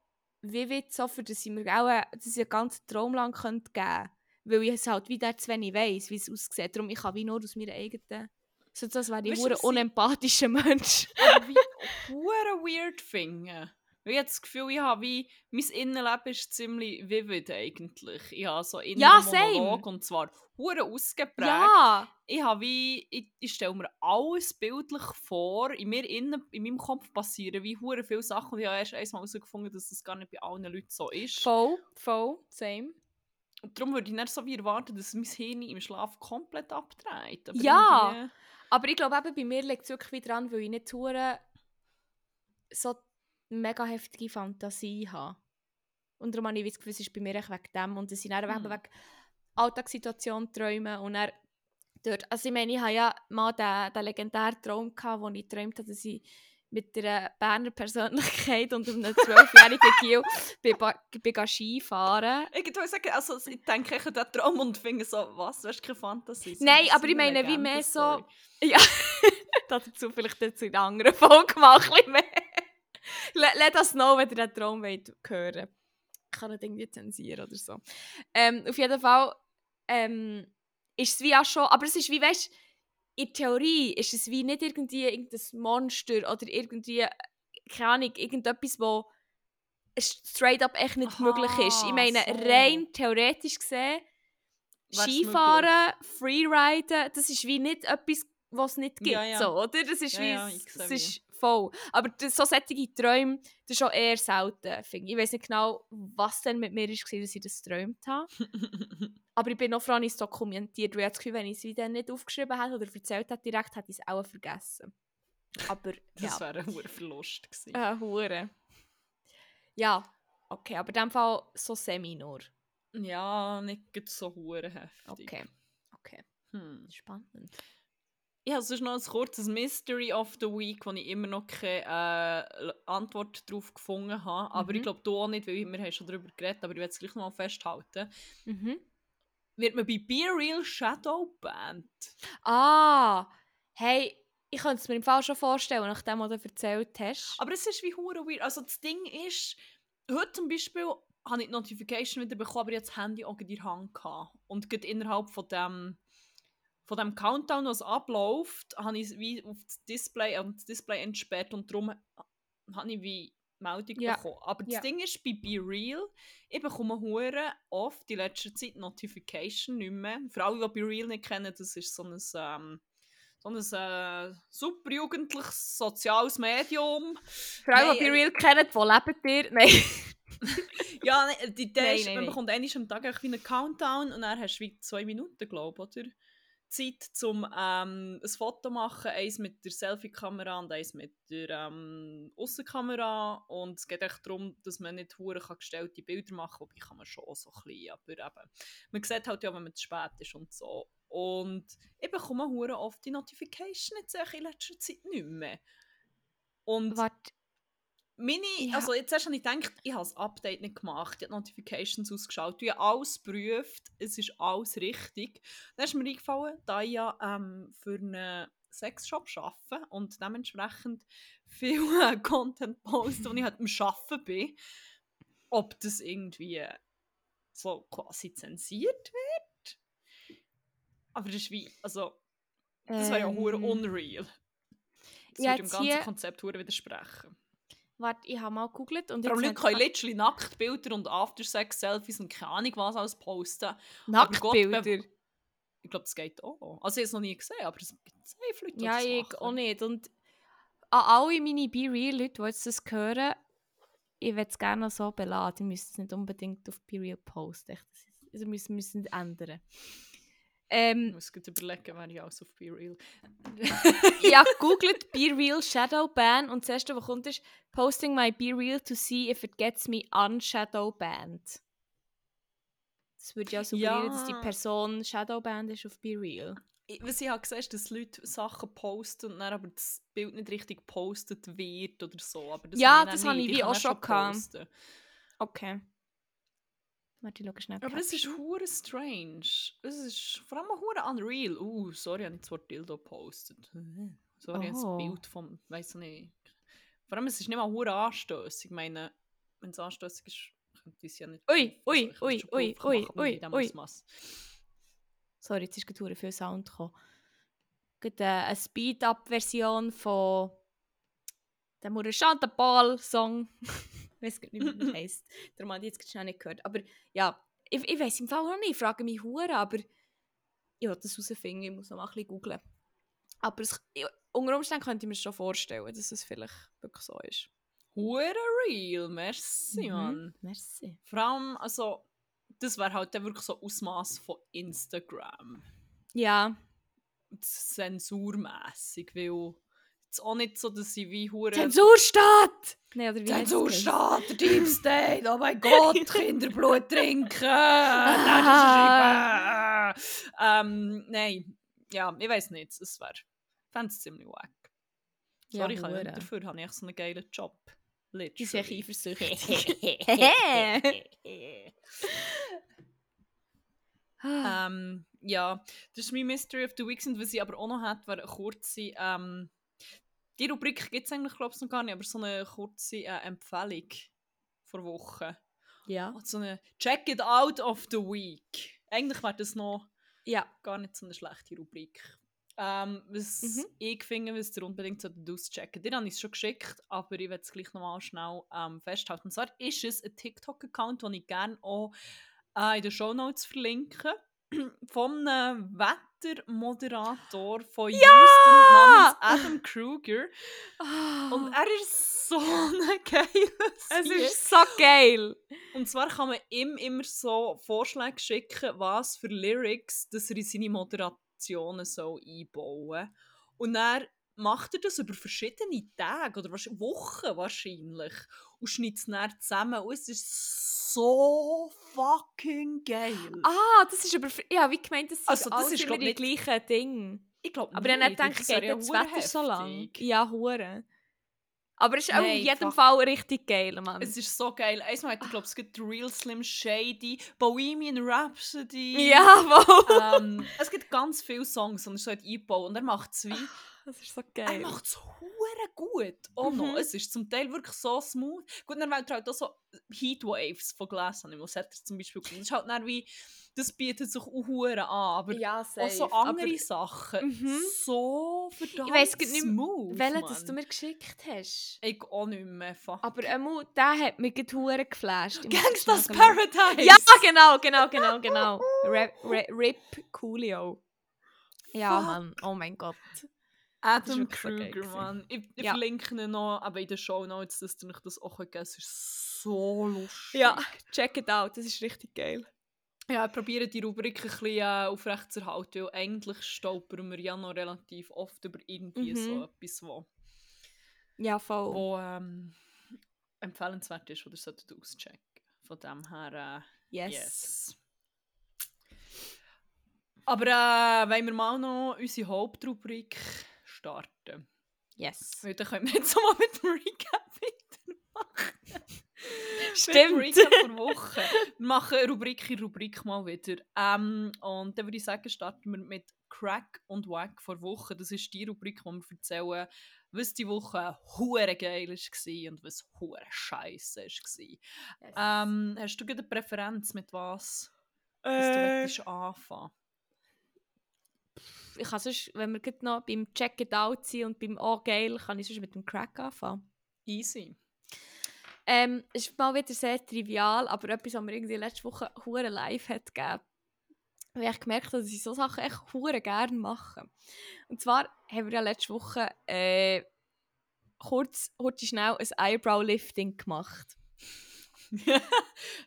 vivid, so für dass ich mir auch einen, dass ich einen ganzen Traum lang geben könnte. Weil ich es halt wie zu wenig weiss, wie es aussieht. Darum ich kann wie nur aus meiner eigenen... So, das wäre ich ein unempathischer Mensch. Wie weird finden. Ich habe das Gefühl, ich habe wie, mein Innenleben ist ziemlich vivid eigentlich. Ich habe so einen ja, Monolog und zwar hure ausgeprägt. Ja. Ich habe wie, ich, ich stelle mir alles bildlich vor. In mir innen, in meinem Kopf passieren wie hure viele Sachen und ich habe erst einmal herausgefunden, dass das gar nicht bei allen Leuten so ist. Voll, voll, same. Und darum würde ich nicht so wie erwarten, dass mein Hirn im Schlaf komplett abdreht. Aber ja, aber ich glaube eben, bei mir liegt es wirklich wieder dran, weil ich nicht hure so mega heftige Fantasie habe. Und darum habe ich das Gefühl, es ist bei mir echt wegen dem. Und es sind dann mhm. wegen Alltagssituationen träumen und dann dort, also ich meine, ich hatte ja mal den, den legendären Traum, gehabt, wo ich geträumt habe, dass ich mit einer Berner Persönlichkeit und einem zwölfjährigen Gil bin, Skifahren. Ich würde sagen, also ich denke ich an diesen Traum und finde so, was, du hast keine Fantasie. Nein, aber ich meine, wie mehr so... Ja, dazu vielleicht jetzt in einer anderen Folge mal ein bisschen mehr. Let us know, wenn ihr den Traum wollt hören Ich kann ihn irgendwie zensieren oder so. Ähm, auf jeden Fall ähm, ist es wie auch schon... Aber es ist wie, weißt in Theorie ist es wie nicht irgendwie irgendein Monster oder irgendwie, keine Ahnung, irgendetwas, wo straight up echt nicht Aha, möglich ist. Ich meine, so. rein theoretisch gesehen, Wär's Skifahren, Freeriden, das ist wie nicht etwas, was es nicht gibt, ja, ja. So, oder? Das ist ja, wie, das ist voll. Aber das, so solche Träume, das ist auch eher selten, finde ich. Weiß nicht genau, was denn mit mir war, dass ich das geträumt habe. Aber ich bin noch froh, dass ich es dokumentiert, weil ich das Gefühl, wenn ich es wieder nicht aufgeschrieben hätte oder erzählt hätte direkt, hätte ich es auch vergessen. Aber, das wäre ein hoher Verlust gewesen. Ein hoher. Ja, okay, aber in dem Fall so semi nur. Ja, nicht so hure heftig. Okay, okay. Hm. Spannend ich habe sonst noch ein kurzes Mystery of the Week, wo ich immer noch keine äh, Antwort darauf gefunden habe. Aber mhm. ich glaube, du auch nicht, weil wir haben schon darüber geredet, aber ich werde es gleich noch mal festhalten. Mhm. Wird man bei Be Real Shadow Band? Ah, hey, ich könnte es mir im Fall schon vorstellen, nachdem du erzählt hast. Aber es ist wie hure weird. Also das Ding ist, heute zum Beispiel habe ich die Notification wieder bekommen, aber ich das Handy auch in der Hand gehabt. Und gerade innerhalb von dem von dem Countdown, was abläuft, habe ich wie auf das Display und das Display entsperrt und darum habe ich wie Meldung ja. bekommen. Aber das ja. Ding ist, bei Be Real, ich bekomme hure oft die letzte Zeit Notification nicht mehr. Für alle, die Be Real nicht kennen, das ist so ein, ähm, so ein äh, super jugendliches soziales Medium. Für alle, die Be Real kennen, wo lebt ihr? Nein. ja, die Idee nein, ist, nein, man nein. bekommt einmal am Tag wie einen Countdown und dann hast du wie zwei Minuten, glaube ich, oder? Zeit, um ähm, ein Foto zu machen, eins mit der Selfie-Kamera und eins mit der ähm, Aussenkamera. Und es geht echt darum, dass man nicht hure gestellte Bilder machen kann, wobei kann man schon so ein bisschen, aber eben, man sieht halt ja, wenn man zu spät ist und so. Und ich bekomme hure oft die Notification jetzt in letzter Zeit nicht mehr. Und Warte, meine, Ja. also jetzt erst habe ich gedacht, ich habe das Update nicht gemacht, ich habe die Notifications ausgeschaut, ich habe alles geprüft, es ist alles richtig. Dann ist mir eingefallen, da ich ja ähm, für einen Sexshop arbeite und dementsprechend viel äh, Content poste, wenn ich halt am Arbeiten bin, ob das irgendwie so quasi zensiert wird. Aber das ist wie, also, das wäre ja ähm, unreal. Das ja, würde dem ganzen hier- Konzept widersprechen. Warte, ich habe mal gegoogelt und jetzt Leute können literally Nacktbilder und Aftersex-Selfies und keine Ahnung was alles posten. Nacktbilder. Ich glaube, das geht auch. Also ich habe es noch nie gesehen, aber es gibt safe Leute, die Ja, das ich machen. auch nicht. Und an alle meine Be Real-Leute, die jetzt das hören, ich würde es gerne so beladen. Ich müsste es nicht unbedingt auf Be Real posten. Das Also müssen wir ändern. Ich Ähm, muss gut überlegen, wer ich alles auf Be Real. ich habe gegoogelt Be Real Shadow Ban und das erste, was kommt, ist Posting my Be Real to see if it gets me unshadow banned. Das würde ja suggerieren, dass die Ja. Person Shadow banned ist auf Be Real. Ich- Was ich habe gesehen ist, dass Leute Sachen posten und dann aber das Bild nicht richtig gepostet wird oder so. Aber das Ja, das habe ich wie auch schon gehabt. Okay. Warte, ich schnell. Aber es ist hure strange. Es ist vor allem hure unreal. Uh, sorry, ich habe nicht das Wort Dildo gepostet. Sorry, Oh. ein Bild vom, weiß nicht. Vor allem, es ist nicht mal hure anstößig. Ich meine, wenn es anstößig ist, könnte ich es ja nicht. Ui, also ui, könnte ui, ui, ui, ui, ui. Sorry, jetzt ist gerade viel Sound gekommen. Gerade äh, eine Speed-Up-Version von dem Hure Chantal Paul-Song. ich weiß gar nicht, wie der heisst. Darum habe ich jetzt schnell nicht gehört. Aber ja, ich, ich weiß im Fall auch nicht. Ich frage mich hure, aber ich will das herausfinden. Ich muss noch mal ein bisschen googlen. Aber es, ich, unter Umständen könnte ich mir schon vorstellen, dass es vielleicht wirklich so ist. Hure real, merci, Mhm. Mann. Merci. Vor allem, also, das wäre halt dann wirklich so Ausmaß von Instagram. Ja, Zensurmässig, weil es auch nicht so, dass sie wie hure Zensurstaat! Nein, oder wie? Zensurstaat, der Deep State, oh mein Gott, Kinderblut trinken, nein, das ist. Ähm, nein, ja, ich weiß nicht, es wäre, fände es ziemlich wack. Ja, Sorry, ich kann ja nicht dafür, habe ich so einen geilen Job. Die sind echt Literally. eifersüchtig. Ah. ähm, ja, das ist mein Mystery of the Week. Und was ich aber auch noch hätte, wäre eine kurze, ähm, die Rubrik gibt es eigentlich, glaube ich, noch gar nicht, aber so eine kurze äh, Empfehlung vor Woche. ja. Und so eine Check it out of the week. Eigentlich wäre das noch Ja. gar nicht so eine schlechte Rubrik. Ähm, was Mhm. ich finde, was ihr unbedingt solltet auschecken Dir habe ich es schon geschickt, aber ich werde es gleich nochmal schnell ähm, festhalten. Und zwar ist es ein TikTok-Account, den ich gerne auch äh, in den Shownotes verlinke. Von einem Wettermoderator von Houston namens Adam Kruger. Und er ist so ein geiles es ist so geil. Und zwar kann man ihm immer so Vorschläge schicken, was für Lyrics dass er in seine Moderationen soll einbauen soll. Und dann macht er das über verschiedene Tage oder Wochen wahrscheinlich und schneidet es dann zusammen. Und es ist so fucking geil. Ah, das ist aber... Ja, wie gemeint, das sind Also, das ist, glaub die nicht- gleichen Dinge. ich glaube Aber dann nicht, denke ich, geht ja das Wetter so lang. heftig. Ja, hure. Aber es ist auch in Nein, jedem fuck. Fall richtig geil, Mann. Es ist so geil. Einmal hat er, glaube ich, es gibt Real Slim Shady, Bohemian Rhapsody. ja, wo? ähm, es gibt ganz viele Songs und er so hat eingebaut und er macht es wie Das ist so Er geil. macht es hure gut. Oh no, Mhm. es ist zum Teil wirklich so smooth. Gut, dann wählt er halt auch so Heatwaves von Glass an. Was hat er zum Beispiel gemacht? Das ist halt dann wie, das bietet sich auch hure an. Aber ja, auch so andere Sachen. Mhm. So verdammt Ich weiss nicht mehr, smooth, Welchen, das du mir geschickt hast. Ich auch nicht mehr. Fuck. Aber einmal, der hat mich hure geflasht. Gangsta's. Paradise! Ja, genau, genau, genau, genau. Rap, Rip Coolio. Ja, Fuck. Mann. Oh mein Gott. Adam Kruger. Mann. Ich, ich Ja. verlinke ihn noch, aber in den Show Notes, dass ihr euch das auch geben. Es ist so lustig. Ja, check it out. Das ist richtig geil. Ja, ich probiere die Rubrik ein bisschen äh, aufrechtzuerhalten, weil eigentlich stolpern wir ja noch relativ oft über irgendwie Mhm. so etwas, wo, Ja, voll. wo ähm, empfehlenswert ist oder solltet ihr auschecken. Von dem her, äh, yes. yes. Aber äh, wollen wir mal noch unsere Hauptrubrik starten? Yes. Weil dann können wir jetzt mal mit dem Recap weitermachen. Stimmt. Mit dem Recap der Woche. Wir machen Rubrik in Rubrik mal wieder. Ähm, und dann würde ich sagen, starten wir mit Crack und Wack vor Woche. Das ist die Rubrik, wo wir erzählen, was die Woche hure geil war und was hure scheiße war. Yes. Ähm, hast du eine Präferenz mit was, was du Äh, möchtest anfangen? Ich kann sonst, wenn wir gerade noch beim Check It Out sind und beim Oh geil, kann ich sonst mit dem Crack anfangen. Easy. Ähm, es ist mal wieder sehr trivial, aber etwas, was mir irgendwie letzte Woche hure live hat gegeben. Weil ich gemerkt habe, dass ich so Sachen echt hure gerne mache. Und zwar haben wir ja letzte Woche äh, kurz, kurz schnell ein Eyebrow-Lifting gemacht.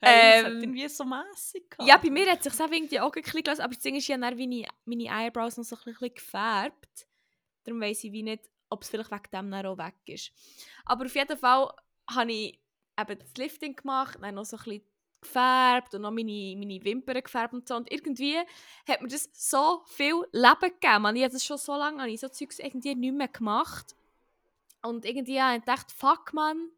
Hey, hat Ähm, irgendwie so mässig gehabt. Ja, bei mir hat sich auch irgendwie auch ein bisschen gelassen, aber das Ding ist ja dann meine, meine Eyebrows noch so ein bisschen gefärbt. Darum weiss ich wie nicht, ob es vielleicht wegen dem dann auch weg ist. Aber auf jeden Fall habe ich eben das Lifting gemacht, dann noch so ein bisschen gefärbt und noch meine, meine Wimpern gefärbt und so. Und irgendwie hat mir das so viel Leben gegeben. Man, ich habe das schon so lange, ich so Zeugs irgendwie nicht mehr gemacht. Und irgendwie habe ich gedacht, fuck man,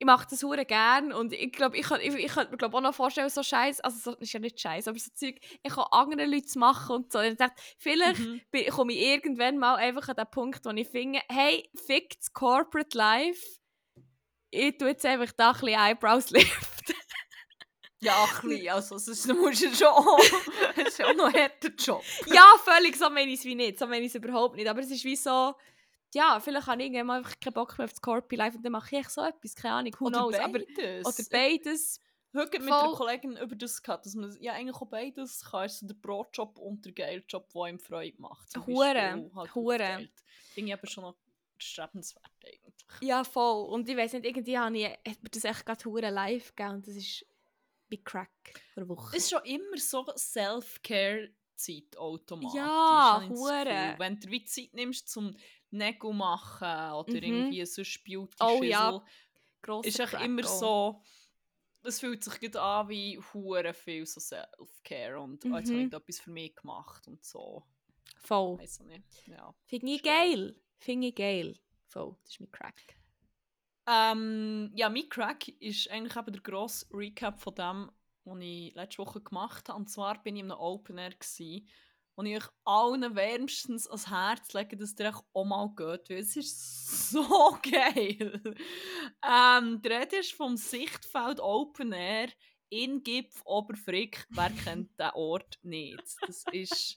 ich mache das hure gern und ich glaube, ich, ich, ich könnte mir glaub, auch noch vorstellen, so Scheiß, also so, ist ja nicht Scheiß, aber so Zeug, ich kann anderen Leuten machen und so. Und ich dachte, vielleicht Mhm. bin- komme ich irgendwann mal einfach an den Punkt, wo ich finde, hey, fick das Corporate Life, ich tue jetzt einfach da ein bisschen Eyebrows liften. Ja, ein bisschen. Also, du musst schon es ist ja auch noch ein harter Job. ja, völlig, so meine ich es wie nicht, so meine ich es überhaupt nicht, aber es ist wie so, ja, vielleicht habe ich irgendwann einfach keinen Bock mehr auf das Corporate Life und dann mache ich so etwas, keine Ahnung, who knows, aber, beides. oder beides. Heute mit Voll. einer Kollegin über das gehabt, dass man ja eigentlich auch beides kann. Also der Brotjob und der Geldjob, der ihm Freude macht. Hure, halt hure. Finde ich aber schon noch strebenswert eigentlich. Ja, voll. Und ich weiß nicht, irgendwie habe ich, hat mir das echt gerade hure live gegeben und das ist wie Crack eine Woche. Es ist schon immer so Self-Care-Zeit automatisch. Ja, hure. Wenn du wie Zeit nimmst zum Nägel machen oder Mhm. irgendwie sonst beauty Oh ja, Grosser ist echt immer so, es fühlt sich gut an wie hure viel so Self-Care und oh, jetzt habe Mhm. ich etwas für mich gemacht und so. Voll. Weiß nicht. Ja. Finde ich geil. geil. Finde ich geil. Voll, das ist mein Crack. Ähm, ja, mein Crack ist eigentlich eben der grosse Recap von dem, was ich letzte Woche gemacht habe. Und zwar bin ich in einem Open Air, gewesen, wo ich euch allen wärmstens ans Herz lege, dass ihr euch auch mal geht, weil es ist so geil. ähm, die Rede ist vom Sichtfeld Open Air in Gipf Oberfrick. Wer kennt den Ort nicht? Das ist,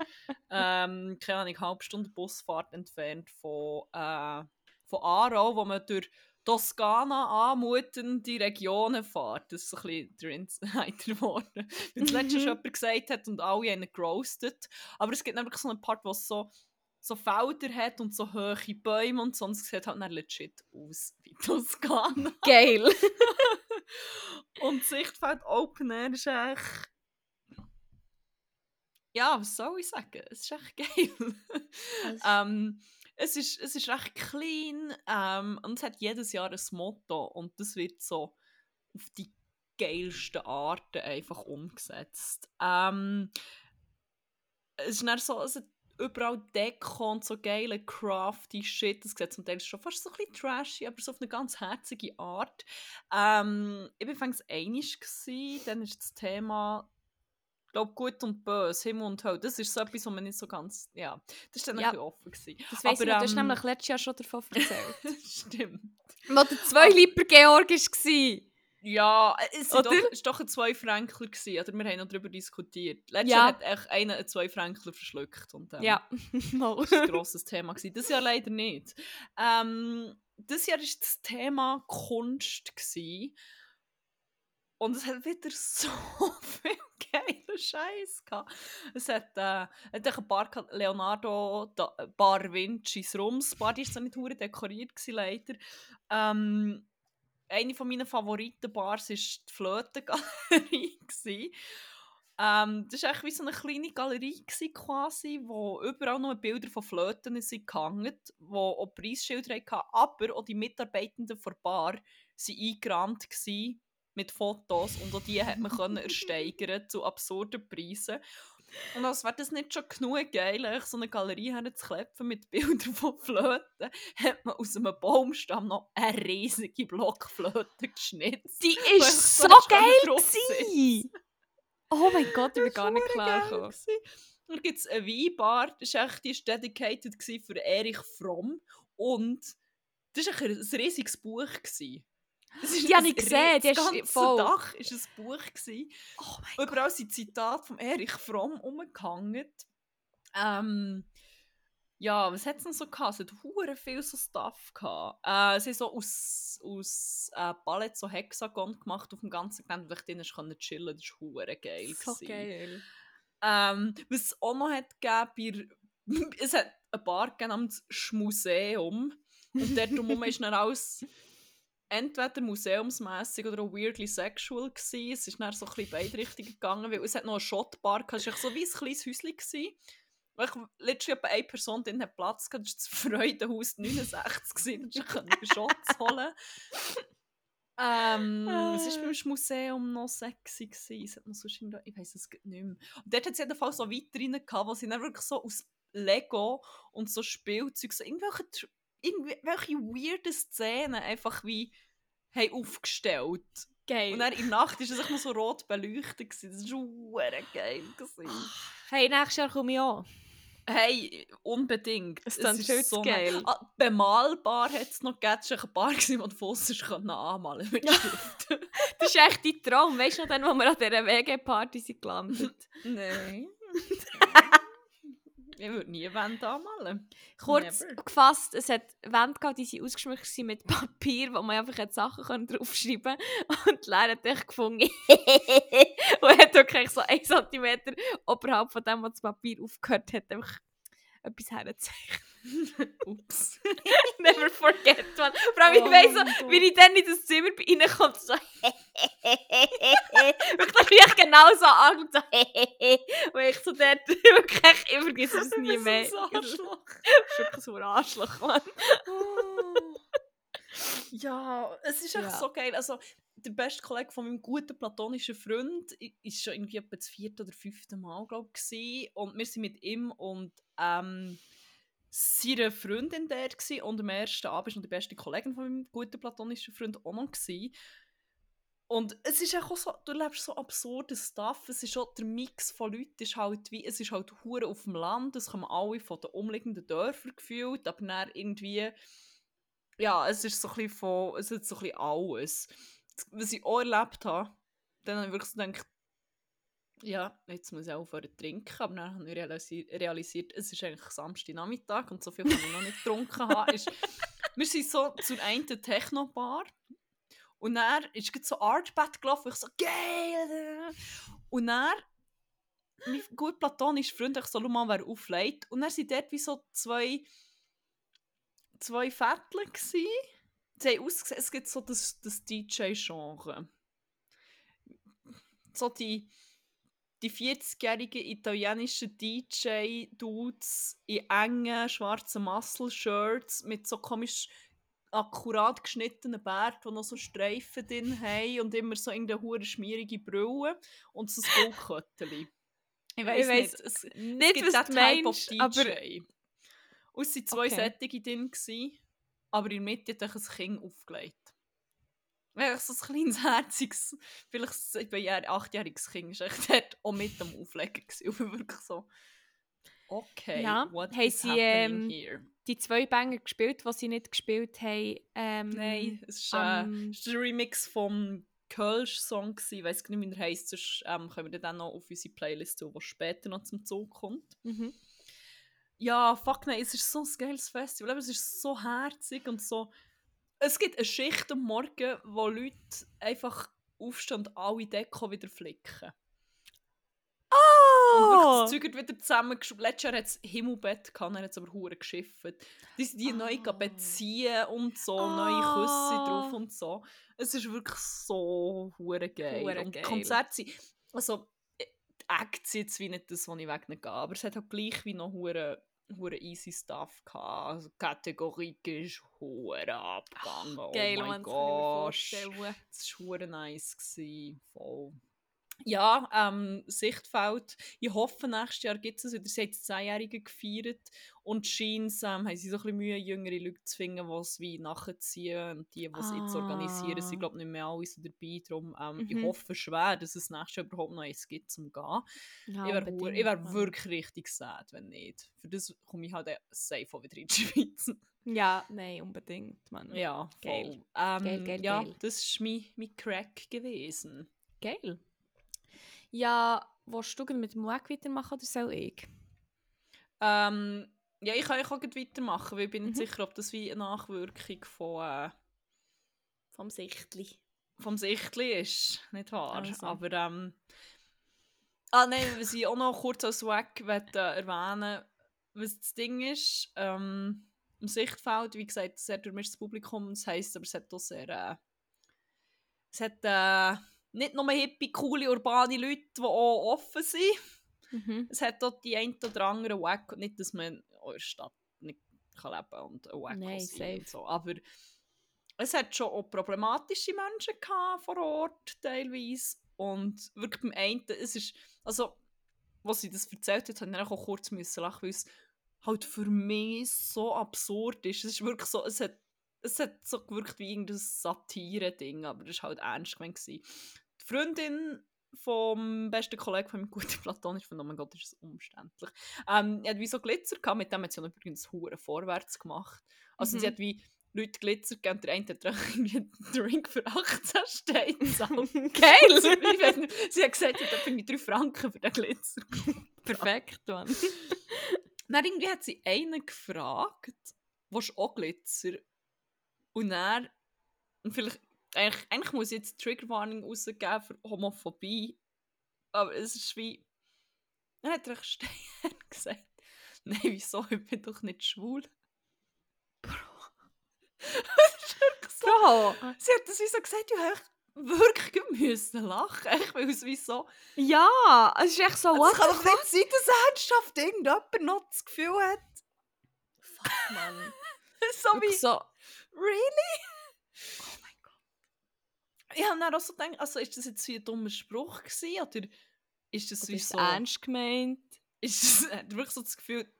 ähm, keine Ahnung, eine halbe Stunde Busfahrt entfernt von, äh, von Aarau, wo man durch Toskana anmutende Regionen fährt. Das ist ein bisschen der Insider geworden. Weil das letzte Mhm. schon jemand gesagt hat und alle haben gerostet. Aber es gibt nämlich so einen Part, wo es so, so Felder hat und so hohe Bäume und so. Und es sieht halt dann legit aus wie Toskana. Geil. Und Sichtfeld Open Air ist echt... Ja, was soll ich sagen? Es ist echt geil. ähm, es, ist, es ist recht clean ähm, und es hat jedes Jahr ein Motto und das wird so auf die geilsten Arten einfach umgesetzt. Ähm, es ist dann so, es hat überall Deko und so geile crafty Shit. Das sieht zum Teil schon fast so ein bisschen trashy, aber so auf eine ganz herzige Art. Ähm, ich war fängs einig dann ist das Thema ich glaube, gut und böse, Himmel und Hölle, das ist so etwas, was man nicht so ganz, ja, das war dann Ja. ein bisschen offen. Gewesen. Das weiss ich Aber, noch, du hast ähm, nämlich letztes Jahr schon davon erzählt. Stimmt. Wo der zwei Lieber Georg war. Ja, es doch, es war doch ein Zwei-Fränkler, gewesen, oder? Wir haben noch darüber diskutiert. Letztes Ja. Jahr hat echt einer einen Zwei-Fränkler verschluckt. Und, ähm, Ja. Mal. Das war ein grosses Thema. Gewesen. Das Jahr leider nicht. Ähm, das Jahr war das Thema Kunst. Gewesen. Und es hat wieder so viel geilen Scheiß gehabt. Es hat, äh, hat ein Bar gehabt, Leonardo da, Bar Vinci's Rums. Bar die ist zwar nicht hure dekoriert leider. Ähm, eine von meinen Favoriten-Bars war die Flötengalerie. Ähm, das war wie so eine kleine Galerie gewesen, quasi, wo überall nur Bilder von Flöten sind gehangen, wo auch Preisschilder hatten, aber auch die Mitarbeitenden der Bar waren eingerahmt gewesen mit Fotos und auch die hat man können ersteigern zu absurden Preisen. Und als wäre das nicht schon genug geil, so eine Galerie herzuklepfen mit Bildern von Flöten, hat man aus einem Baumstamm noch eine riesige Blockflöte geschnitzt. Die ist so so geil. Oh mein Gott, ich bin gar nicht war klar. Da gibt es eine Weinbar, das echt, ist dedicated für Erich Fromm. Und das war ein riesiges Buch. Gewesen. Die habe ich gesehen, Das ganze voll. Dach war ein Buch. Gewesen. Oh mein Überall sind Zitate von Erich Fromm umgehangen. Ähm, ja, was hat es denn so gehabt? Es hat hure viel so Stuff gehabt. Äh, sie haben so aus, aus äh, Ballett so Hexagon gemacht auf dem ganzen Gelände, wo ich drinnen konnte chillen Das war hure geil. So gewesen. geil. Ähm, was es auch noch hat gegeben, bei, es hat ein Bar namens Schmuseum. Und dort drumherum ist dann alles entweder museumsmässig oder auch weirdly sexual gewesen. Es ist dann so ein bisschen beide Richtungen gegangen, weil es hat noch eine Shotbar gehabt. Es war so wie ein kleines Häuschen. Gewesen. Weil ich letztens etwa eine Person drin hat Platz gehabt, das war das Freudenhaus 69 gewesen. Da konnte ich Shots holen. Ähm, was war beim Museum noch sexy? Gewesen? Es hat noch so schön, ich weiß es nicht mehr. Und dort hat es jedenfalls so Vitrinen gehabt, wo sie dann wirklich so aus Lego und so Spielzeug, so irgendwelche, irgendwelche weirden Szenen einfach wie haben aufgestellt. Geil. Und dann in der Nacht war es noch so rot beleuchtet. gewesen. Das war geil. gewesen. Hey, nächstes Jahr komme ich an. Hey, unbedingt. Es klingt viel zu geil. Ah, bemalbar hat es noch gegeben. Es war ein gewesen, wo du Fosses anmalen mit Stift. Das ist echt dein Traum. Weißt du noch, dann, wo wir an dieser WG-Party sind gelandet? Nein. ich würde nie Wände anmalen. Kurz Never. gefasst, es hat Wände gehabt, die sind ausgeschmückt waren mit Papier, wo man einfach hat Sachen können draufschreiben konnte. Und Lehrer hat echt gefunden. und hat wirklich so 1 cm oberhalb von dem, was das Papier aufgehört hat, einfach etwas herzeichnet. Ups. Never forget, man. Vor allem, ich Oh weiss mein so, wie ich dann in das Zimmer bin, reinkomme, so Wirklich, ich genau so angeschaut so Und ich so dort, wirklich, ich vergesse es nie mehr. Das ist ein Arschloch. Das ist wirklich so ein Arschloch, Mann. Oh. ja, es ist echt Ja. so geil. Also, der beste Kollege von meinem guten platonischen Freund ist schon irgendwie etwa das vierte oder fünfte Mal, glaube ich. Und wir sind mit ihm und ähm, seiner Freundin der gewesen. und am ersten Abend war noch die beste Kollegin von meinem guten platonischen Freund auch noch. Gewesen. Und es ist auch so, du lebst so absurdes Stuff. Es ist auch der Mix von Leuten, ist halt wie, es ist halt hure auf dem Land, es kommen alle von den umliegenden Dörfern gefühlt, aber dann irgendwie, ja, es ist so ein bisschen von, es ist so ein bisschen alles. Was ich auch erlebt habe, dann habe ich wirklich so gedacht, ja, jetzt muss ich aufhören zu trinken, aber dann habe ich realisi realisiert, es ist eigentlich Samstagnachmittag und so viel kann ich noch nicht getrunken haben. Ist, wir sind so zur einen Techno-Bar und dann ist so Artbed gelaufen, ich so, geil! Und dann, mein gut platonischer Freund, ich so, schau mal, wer auflegt. Und dann waren dort wie so zwei, zwei Vettel gsi. Sie haben ausgesehen, es gibt so das, das DJ-Genre. So die, die 40-jährigen italienischen DJ-Dudes in engen schwarzen Muscle-Shirts mit so komisch akkurat geschnittenen Bärten, die noch so Streifen drin haben und immer so irgendeine hure schmierige Brille und so ein Goldkötteli. Ich weiß weiss nicht. Es, es Nicht, gibt was du meinst, DJ. aber... Und es waren zwei Okay. Sättige drin, gewesen, aber in der Mitte hat ein Kind aufgelegt. Weil so ein kleines, herziges, vielleicht ein achtjähriges Kind ist echt dort auch mit dem Auflegen gewesen. Und wir wirklich so, okay, Ja, what haben is sie, happening ähm, here? Die zwei Banger gespielt, die sie nicht gespielt haben. Ähm, Nein, es ist, äh, am- es ist der Remix vom Kölsch-Song. Ich gar nicht, wie er heisst, sonst ähm, können wir dann noch auf unsere Playlist tun, die später noch zum Zug kommt. Mhm. Ja, fuck nein, es ist so ein geiles Festival, aber es ist so herzig und so... Es gibt eine Schicht am Morgen, wo Leute einfach aufstehen und alle Deko wieder flicken. Und wirklich Oh! das Zeug wird wieder zusammengeschoben. Letztes Jahr hat es Himmelbett gehabt, dann hat es aber hure geschifft. Die sind die neu Ah. beziehen und so, neue Küsse Ah. drauf und so. Es ist wirklich so hure geil. Hure und geil. Konzerte sind, also äh, die Acts jetzt wie nicht das, was ich weggehe, aber es hat halt gleich wie noch hure hure easy Stuff gehabt. Also ist hure abgegangen. Geil, oh mein das Gott. Es war hure nice. Gewesen. Voll. Ja, ähm, Sichtfeld. Ich hoffe, nächstes Jahr gibt es wieder. Sie haben das Zehnjährige gefeiert und scheint ähm, haben sie so ein bisschen Mühe, jüngere Leute zu finden, die es wie nachziehen und die, die es jetzt organisieren, sind Ah. glaube nicht mehr alle so dabei. Darum, ähm, ich Mhm. hoffe schwer, dass es nächstes Jahr überhaupt noch eins gibt zum Gehen. Ja, ich wäre wär wirklich richtig sad, wenn nicht. Für das komme ich halt äh, safe auch wieder in die Schweiz. Ja, nein, unbedingt, Mann. ja, voll. Geil. Ähm, Geil, geil, ja, geil. das war mein, mein Crack gewesen. Geil. Ja, willst du mit dem Weg weitermachen oder soll ich? Ähm, ja, ich kann ich auch weitermachen, weil ich bin nicht Mhm. sicher, ob das wie eine Nachwirkung von, äh, Vom Sichtli. vom Sichtli ist, nicht wahr? Also. Aber ähm, ah nein, was ich auch noch kurz als Weg möchte, äh, erwähnen, was das Ding ist, ähm, im Sichtfeld, wie gesagt, sehr durchmischtes Publikum, das heisst, aber es hat auch sehr, äh, es hat äh, nicht nur hippie, coole, urbane Leute, die auch offen sind, Mhm. es hat auch die ein oder andere Wack, nicht, dass man in eurer Stadt nicht kann leben und ein Wack Nein, sein und so, aber es hat schon auch problematische Menschen gehabt vor Ort teilweise und wirklich beim einen, es ist, also, was sie das erzählt hat, habe ich auch kurz müssen lachen, weil es halt für mich so absurd ist. Es ist wirklich so, es hat, es hat so gewirkt wie irgendein Satire-Ding, aber das war halt ernst gemeint. Die Freundin vom besten Kollegen von meinem guten Platon, ich finde, oh mein Gott, ist das umständlich. Ähm, die hat wie so Glitzer gehabt, mit dem hat sie übrigens hure vorwärts gemacht. Also Mhm. sie hat wie Leute Glitzer gegeben, und der eine hat irgendwie einen Drink für 18 Steine gezahlt. Geil! Sie hat gesagt, sie hat irgendwie 3 Franken für den Glitzer Perfekt, Mann. Dann irgendwie hat sie einen gefragt, du auch Glitzer? Und dann, und vielleicht, eigentlich, eigentlich muss ich jetzt Triggerwarnung rausgeben für Homophobie, aber es ist wie, dann hat er Stein gesagt, nein, wieso, ich bin doch nicht schwul. wirklich so. Bro! Sie hat das wie so gesagt, ich habe wirklich müssen lachen, echt, weil es wie so, Ja, es ist echt so, es kann doch nicht sein, dass ernsthaft irgendjemand noch das Gefühl hat, Fuck, Mann. so wie, so, Really? Oh mein Gott. Ich habe dann auch so gedacht, also ist das jetzt wie ein dummer Spruch gewesen, oder ist das das wie ist so... ernst gemeint. Ist das, er wirklich so das Gefühl,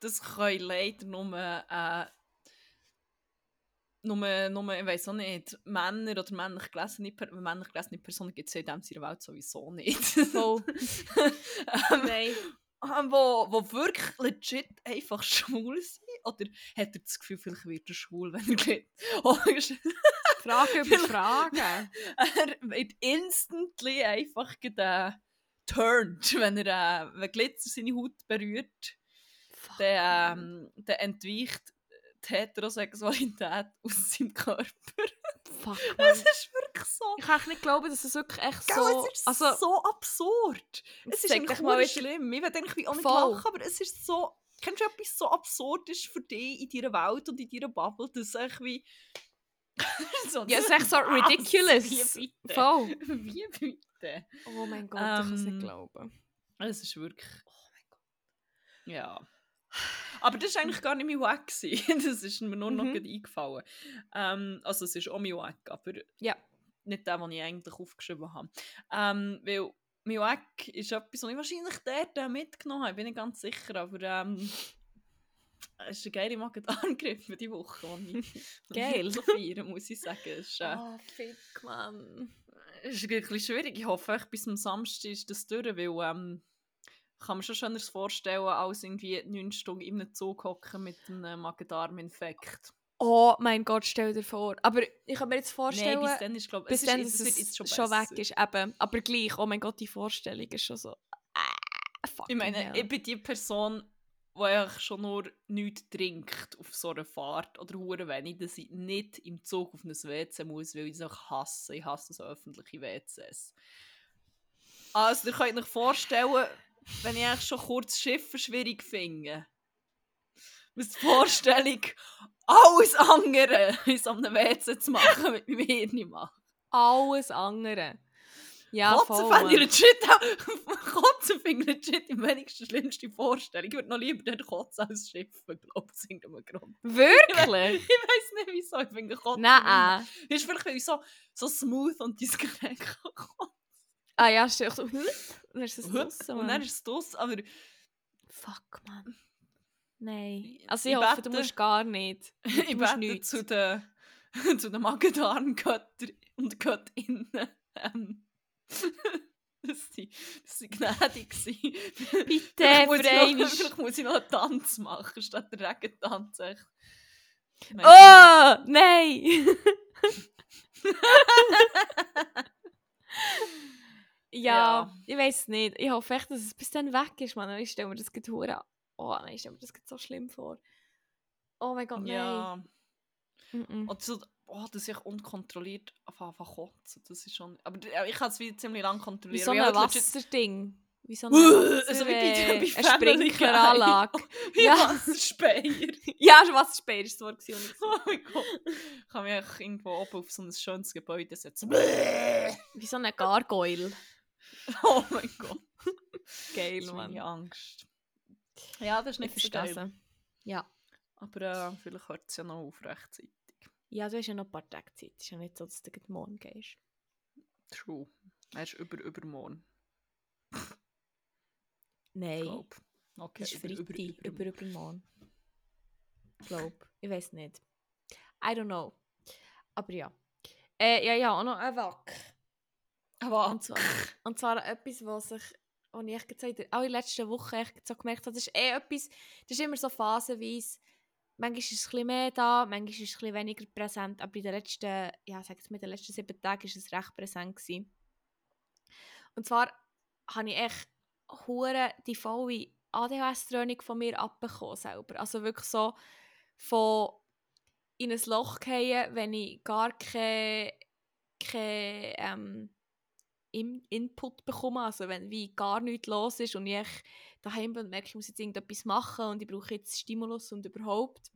das können leider nur, äh, nur, nur, ich weiß auch nicht, Männer oder männlich gelesene, männlich gelesene Personen gibt es ja in dieser Welt sowieso nicht. Voll. ähm, Nein. ähm, wo, wo wirklich legit einfach schwul sind? Oder hat er das Gefühl, vielleicht wird er schwul, wenn er geht? Oh, Frage über Frage. er wird instantly einfach äh, turned, wenn er äh, wenn Glitzer seine Haut berührt. Mann. ähm, dann entweicht die Heterosexualität aus seinem Körper. Fuck, Es ist wirklich so. Ich kann nicht glauben, dass es wirklich echt Gell, so... es ist also, so absurd. Es ist eigentlich mal schlimm. Ich will eigentlich auch nicht Voll. lachen, aber es ist so... Kennst du etwas so absurd ist für dich in deiner Welt und in deiner Bubble, dass es wie... so, ja, es ist echt so Was? ridiculous. Wie bitte? Voll. Wie bitte? Oh mein Gott, ich kann es Ähm, nicht glauben. Es ist wirklich... Oh mein Gott. Ja. Aber das war eigentlich gar nicht mein Wack. Das ist mir nur noch Mhm. gerade eingefallen. Ähm, also es ist auch mein Wack, aber Ja. nicht der, den ich eigentlich aufgeschrieben habe. Ähm, weil mein Wack ist etwas, was ich wahrscheinlich dort äh, mitgenommen habe, bin ich ganz sicher, aber ähm, es ist eine geile Magen-Darm-Grippe die Woche, die ich Geil. so feiern, muss ich sagen. Es ist, äh, Oh, fick, Mann. es ist ein bisschen schwierig. Ich hoffe, echt bis zum Samstag ist das durch, weil ähm, ich kann mir schon schöner vorstellen, als irgendwie neun Stunden in einem Zug hocken mit einem Magen-Darm-Infekt. Oh mein Gott, stell dir vor. Aber ich kann mir jetzt vorstellen, Nein, bis dann ist, glaube bis es dann, ist, dass es jetzt schon, weg ist. Eben. Aber gleich, oh mein Gott, die Vorstellung ist schon so... Fucking Ich meine, hell. ich bin die Person, die eigentlich schon nur nichts trinkt auf so einer Fahrt oder hure wenig, dass ich nicht im Zug auf ein WC muss, weil ich es auch hasse. Ich hasse so öffentliche WCs. Also, ihr könnt euch vorstellen, wenn ich eigentlich schon kurz Schiffen schwierig finde, was die Vorstellung, alles andere in so einem WC zu machen, mit meinem Hirn macht. Alles andere. Ja, Kotzen fände ich legit. Kotzen finde ich legit die wenigsten schlimmste Vorstellung. Ich würde noch lieber den Kotzen als Schiffen, glaube ich, aus irgendeinem Grund. Wirklich? Ich weiß nicht wieso, ich finde Kotzen. Nein. Ist vielleicht weil ich so, so smooth und diskret kann. Ah ja, stimmt. Und dann ist es draussen, Und dann ist es draus, aber Fuck, Mann. Nein. Also Ich ich hoffe, du bete- musst gar nicht. Du ich bete nichts. zu den, zu den Magen-Darm-Götter und Göttinnen, ähm, dass sie, dass sie gnädig sind. Bitte, vielleicht, vielleicht muss ich noch einen Tanz machen, statt der Regentanz. Oh, nein! ja, Ja. ich weiß nicht. Ich hoffe echt, dass es bis dann weg ist, Mann. Ich stelle mir das gerade Oh nein, mir das gerade so schlimm vor. Oh mein Gott, nein. Ja. Mm-mm. Und so, oh, dass ich unkontrolliert anfange zu kotzen. Das ist schon... Aber äh, ich kann es wie ziemlich lange Wie kontrollieren. so ein legit- Wasserding. Wie so ein Also Wasser, wie bei, bei eine Family. Sprinkleranlage. Wie Ja. Wasserspeier. Ja, schon Wasserspeier ist das Wort. ich so- Oh mein Gott. Ich kann mich irgendwo oben auf so ein schönes Gebäude setzen. Wie so eine Gargoyle. Oh mein Gott. Geil, Mann. meine Angst. Ja, das ist Ich nicht verstehe es. Ja. Aber äh, vielleicht hört es ja noch auf rechtzeitig. Ja, du hast ja noch ein paar Tage Zeit. Es ist ja nicht so, dass du gleich morgen gehst. True. Er ist über übermorgen. Nein. glaub. Okay, Das ist über, Freitag, über, über, übermorgen. Glaub. Ich weiß nicht. I don't know. Aber ja. Äh, ja, ja, auch noch ein Wack. Aber Und zwar, und zwar etwas, was ich, was ich echt gesagt auch in den letzten Wochen echt so gemerkt das ist eh etwas, das ist immer so phasenweise. Manchmal ist es ein mehr da, manchmal ist es ein weniger präsent, aber in den letzten, ja, sag mal, in den letzten sieben Tagen war es recht präsent. Gewesen. Und zwar habe ich echt hure die volle ADHS-Training von mir abbekommen selber. Also wirklich so von in ein Loch fallen, wenn ich gar keinen kein, ähm, Im- Input bekomme, also wenn wie gar nichts los ist und ich daheim bin und merke, ich muss jetzt irgendetwas machen und ich brauche jetzt Stimulus und überhaupt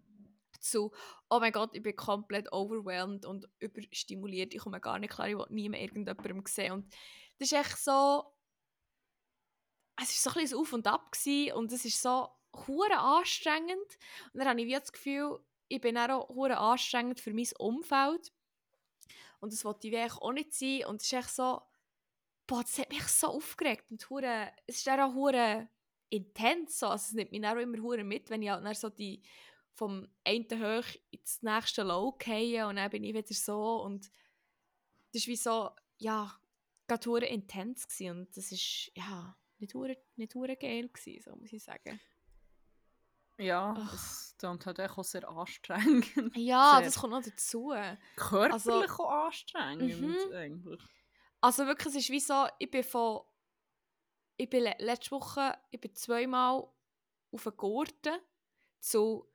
zu, oh mein Gott, ich bin komplett overwhelmed und überstimuliert, ich komme gar nicht klar, ich will nie mehr irgendjemandem sehen. Und das ist echt so, es war so ein bisschen Auf und Ab gewesen und es ist so hure anstrengend. Und dann habe ich das Gefühl, ich bin auch hure anstrengend für mein Umfeld. Und das wollte ich auch nicht sein. Und es ist echt so, boah, das hat mich so aufgeregt und hure, es ist dann auch hure intens so, also es nimmt mich dann auch immer hure mit, wenn ich halt dann so die vom einen hoch ins nächste Low gehe und dann bin ich wieder so und das ist wie so, ja, gerade hure intens gewesen und das ist, ja, nicht hure, nicht hure geil gewesen, so muss ich sagen. ja, Ach. es klingt halt auch sehr anstrengend. Ja, Sehr. das kommt noch dazu. Körperlich Also- auch anstrengend Mhm. eigentlich. Also wirklich, es ist wie so, ich bin von, ich bin le letzte Woche, ich bin zweimal auf den Gurten zu,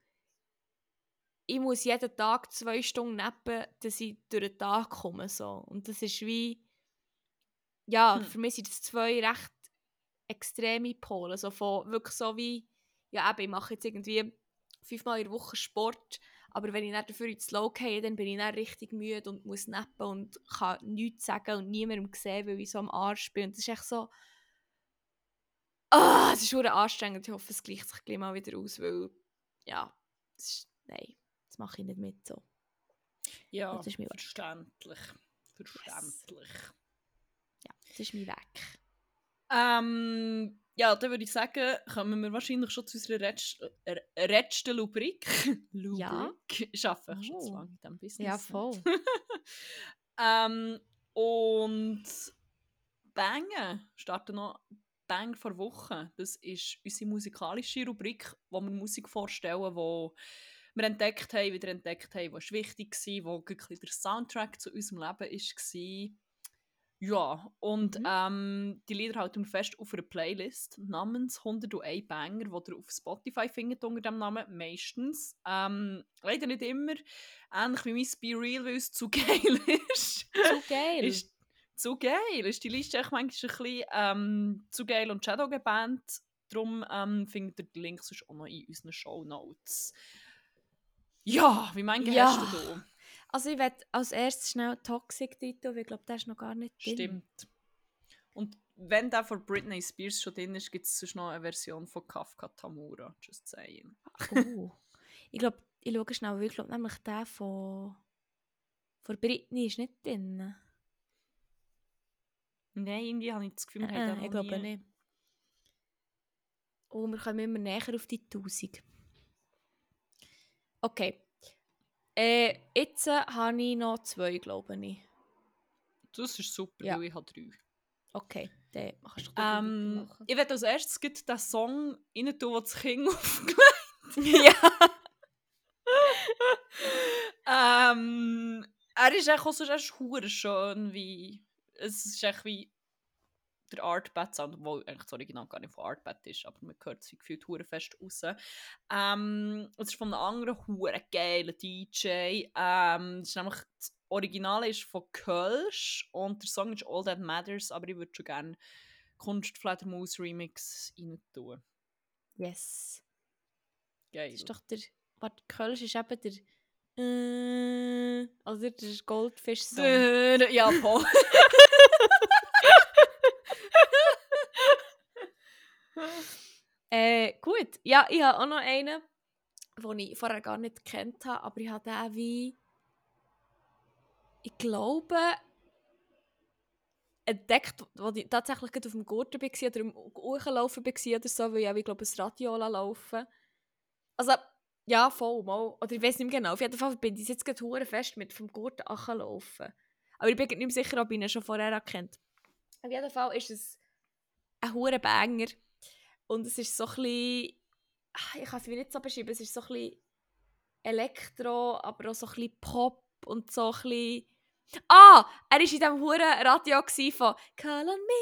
ich muss jeden Tag zwei Stunden nappen, dass ich durch den Tag komme, so. Und das ist wie, ja, Hm. für mich sind das zwei recht extreme Pole, so von wirklich so wie, ja eben, ich mache jetzt irgendwie fünfmal in der Woche Sport, aber wenn ich dann dafür ins Slow gehe, dann bin ich dann richtig müde und muss nappen und kann nichts sagen und niemandem sehen, weil ich so am Arsch bin. Und das ist echt so... Ah, es ist schon anstrengend. Ich hoffe, es gleicht sich gleich mal wieder aus, weil... Ja, das ist, nein, das mache ich nicht mit so. Ja, Das ist mir verständlich. Verständlich. Ja, das ist mein Weg. Ähm, ja, dann würde ich sagen, kommen wir wahrscheinlich schon zu unserer äh, letzten Rubrik. Ja. Rubrik. Ich arbeite schon zu Oh. lange in diesem Business. Ja, voll. ähm, und Bangen starten noch Bang vor Wochen. Das ist unsere musikalische Rubrik, wo wir Musik vorstellen, wo wir entdeckt haben, wieder entdeckt haben, was wichtig war, wo wirklich der Soundtrack zu unserem Leben war. Ja, und Mhm. ähm, die Lieder halten fest auf einer Playlist namens 101 Banger, die ihr auf Spotify findet unter dem Namen, meistens. Ähm, leider nicht immer. Ähnlich wie mein Be Real, weil es zu geil ist. So geil. ist zu geil. Ist die Liste echt manchmal ein bisschen ähm, zu geil und Shadow gebannt. Darum ähm, findet ihr die Links auch noch in unseren Show Notes. Ja, wie manche Ja. hast du da? Also ich werde als erstes schnell Toxic Titel, weil ich glaube, der ist noch gar nicht drin. Stimmt. Und wenn der von Britney Spears schon drin ist, gibt es sonst noch eine Version von Kafka Tamura. Just saying. Oh. ich glaube, ich schaue schnell, weil ich glaube nämlich der von, von Britney ist nicht drin. Nein, irgendwie habe ich das Gefühl, Äh, haben äh, ich glaube nie- nicht. Oh, wir kommen immer näher auf die 1000. Okay. Äh, jetzt äh, habe ich noch zwei, glaube ich. Das ist super, Ja. weil ich habe drei. Okay, dann kannst du Ähm, ich werde als erstes den Song rein tun, den das Kind aufgelegt ja. ähm, Er ist echt auch so schön, wie... Es ist echt wie der Artbat Sound, obwohl eigentlich das Original gar nicht von Artbat ist, aber man hört es wie gefühlt hure fest raus. Ähm, es ist von einem anderen hure geilen DJ. Ähm, das ist nämlich, das Original ist von Kölsch und der Song ist All That Matters, aber ich würde schon gerne Kunstfledermaus Remix rein tun. Yes. Geil. Das ist doch der. Warte, Kölsch ist eben der. Äh, also der Goldfish-Song. Dö- Ja, voll. Äh, gut. Ja, ich habe auch noch einen, den ich vorher gar nicht gekannt habe, aber ich habe den wie. Ich glaube. entdeckt, wo ich tatsächlich auf dem Gurten war oder im Hochlaufen war oder so, weil ich ich glaube, ein Radio laufen Also, ja, voll, mal. Oder ich weiß nicht mehr genau. Auf jeden Fall bin ich jetzt gerade fest mit vom Gurten laufen. Aber ich bin nicht mehr sicher, ob ich ihn schon vorher erkannt Auf jeden Fall ist es ein hure Banger. Und es ist so ein bisschen... Ah, Ich kann es wie nicht so beschreiben. Es ist so ein bisschen Elektro, aber auch so ein bisschen Pop und so ein bisschen... Ah! Er war in diesem huren Radio von «Call on me,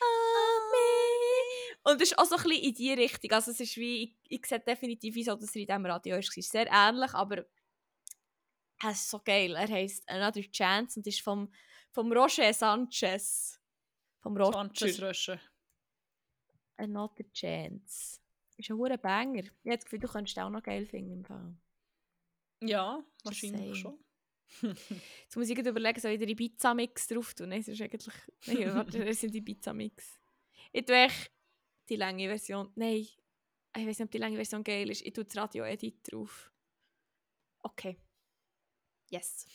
on me». Und es ist auch so ein bisschen in die Richtung. Also es ist wie... Ich, ich sehe definitiv wie so, dass er in diesem Radio war. Sehr ähnlich, aber... Es ist so geil. Er heisst «Another Chance» und ist vom, vom Roger Sanchez. Vom Roger. Sanchez Rösche. Another Chance. Ist ein hoher Banger. Ich habe das Gefühl, du könntest auch noch geil finden im Fall. Ja, wahrscheinlich schon. Jetzt muss ich überlegen, soll ich den Ibiza-Mix drauf tun? Nein, es ist eigentlich... Nein, warte, das sind Ibiza-Mix. Ich tue echt die lange Version... Nein, ich weiß nicht, ob die lange Version geil ist. Ich tue das Radio-Edit drauf. Okay. Yes.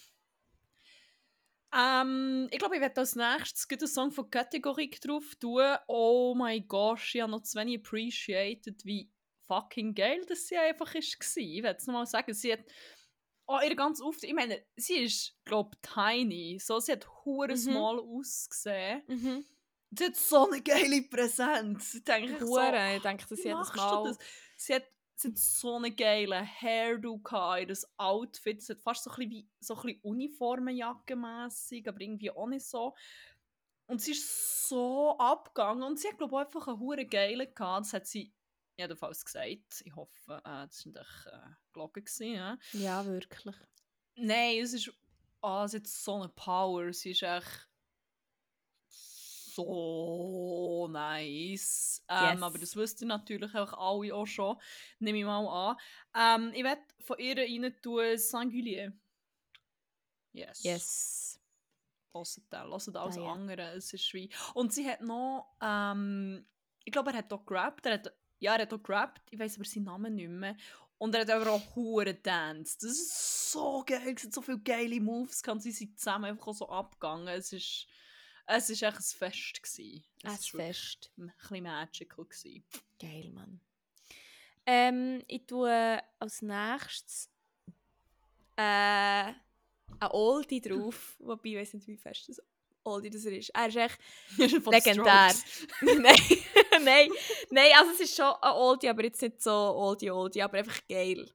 Ähm, ich glaube, ich werde als nächstes einen Song von Kategorie drauf tun. Oh mein Gott, ich habe noch zu wenig appreciated, wie fucking geil das sie einfach ist. war. Ich werde es nochmal sagen. Sie hat oh, ihr ganz oft, ich meine, sie ist, glaube ich, tiny. So, sie hat hure Mhm. small ausgesehen. Mhm. Sie hat so eine geile Präsenz. Ich denke so, Hure, ich denke das jedes Mal. das? Sie hat, sie hat so einen geilen Hairdo gehabt, ihr Outfit. Es hat fast so ein bisschen, wie, so ein bisschen aber irgendwie auch nicht so. Und sie ist so abgegangen und sie hat, glaube ich, einfach einen hure geilen gehabt. Das hat sie jedenfalls gesagt. Ich hoffe, äh, das war nicht äh, gelogen. Ja? Ja, wirklich. Nein, es ist. Ah, sie hat so eine Power. Sie ist echt so nice. Ähm, Yes. Aber das wisst ihr natürlich auch alle auch schon. Nehme ich mal an. Ähm, ich werde von ihr rein tun Singulier. Yes. Yes. Hört den, hört alles Ah, ja. andere. Es ist wie... Und sie hat noch... Ähm, ich glaube, er hat auch gerappt. Er hat, ja, er hat auch gerappt. Ich weiß aber seinen Namen nicht mehr. Und er hat aber auch hure Dance. Das ist so geil. Es hat so viele geile Moves. Kann sie sind zusammen einfach auch so abgegangen. Es ist... Es ist echt ein Fest gewesen. Ein Es wirklich Fest. Ein bisschen magical gewesen. Geil, Mann. Ähm, ich tue als nächstes äh, ein Oldie drauf. Wobei, ich weiß nicht, wie fest das Oldie das er ist. Er ist echt Legendär. Nein, nein, nein, also es ist schon ein Oldie, aber jetzt nicht so Oldie, Oldie, aber einfach geil.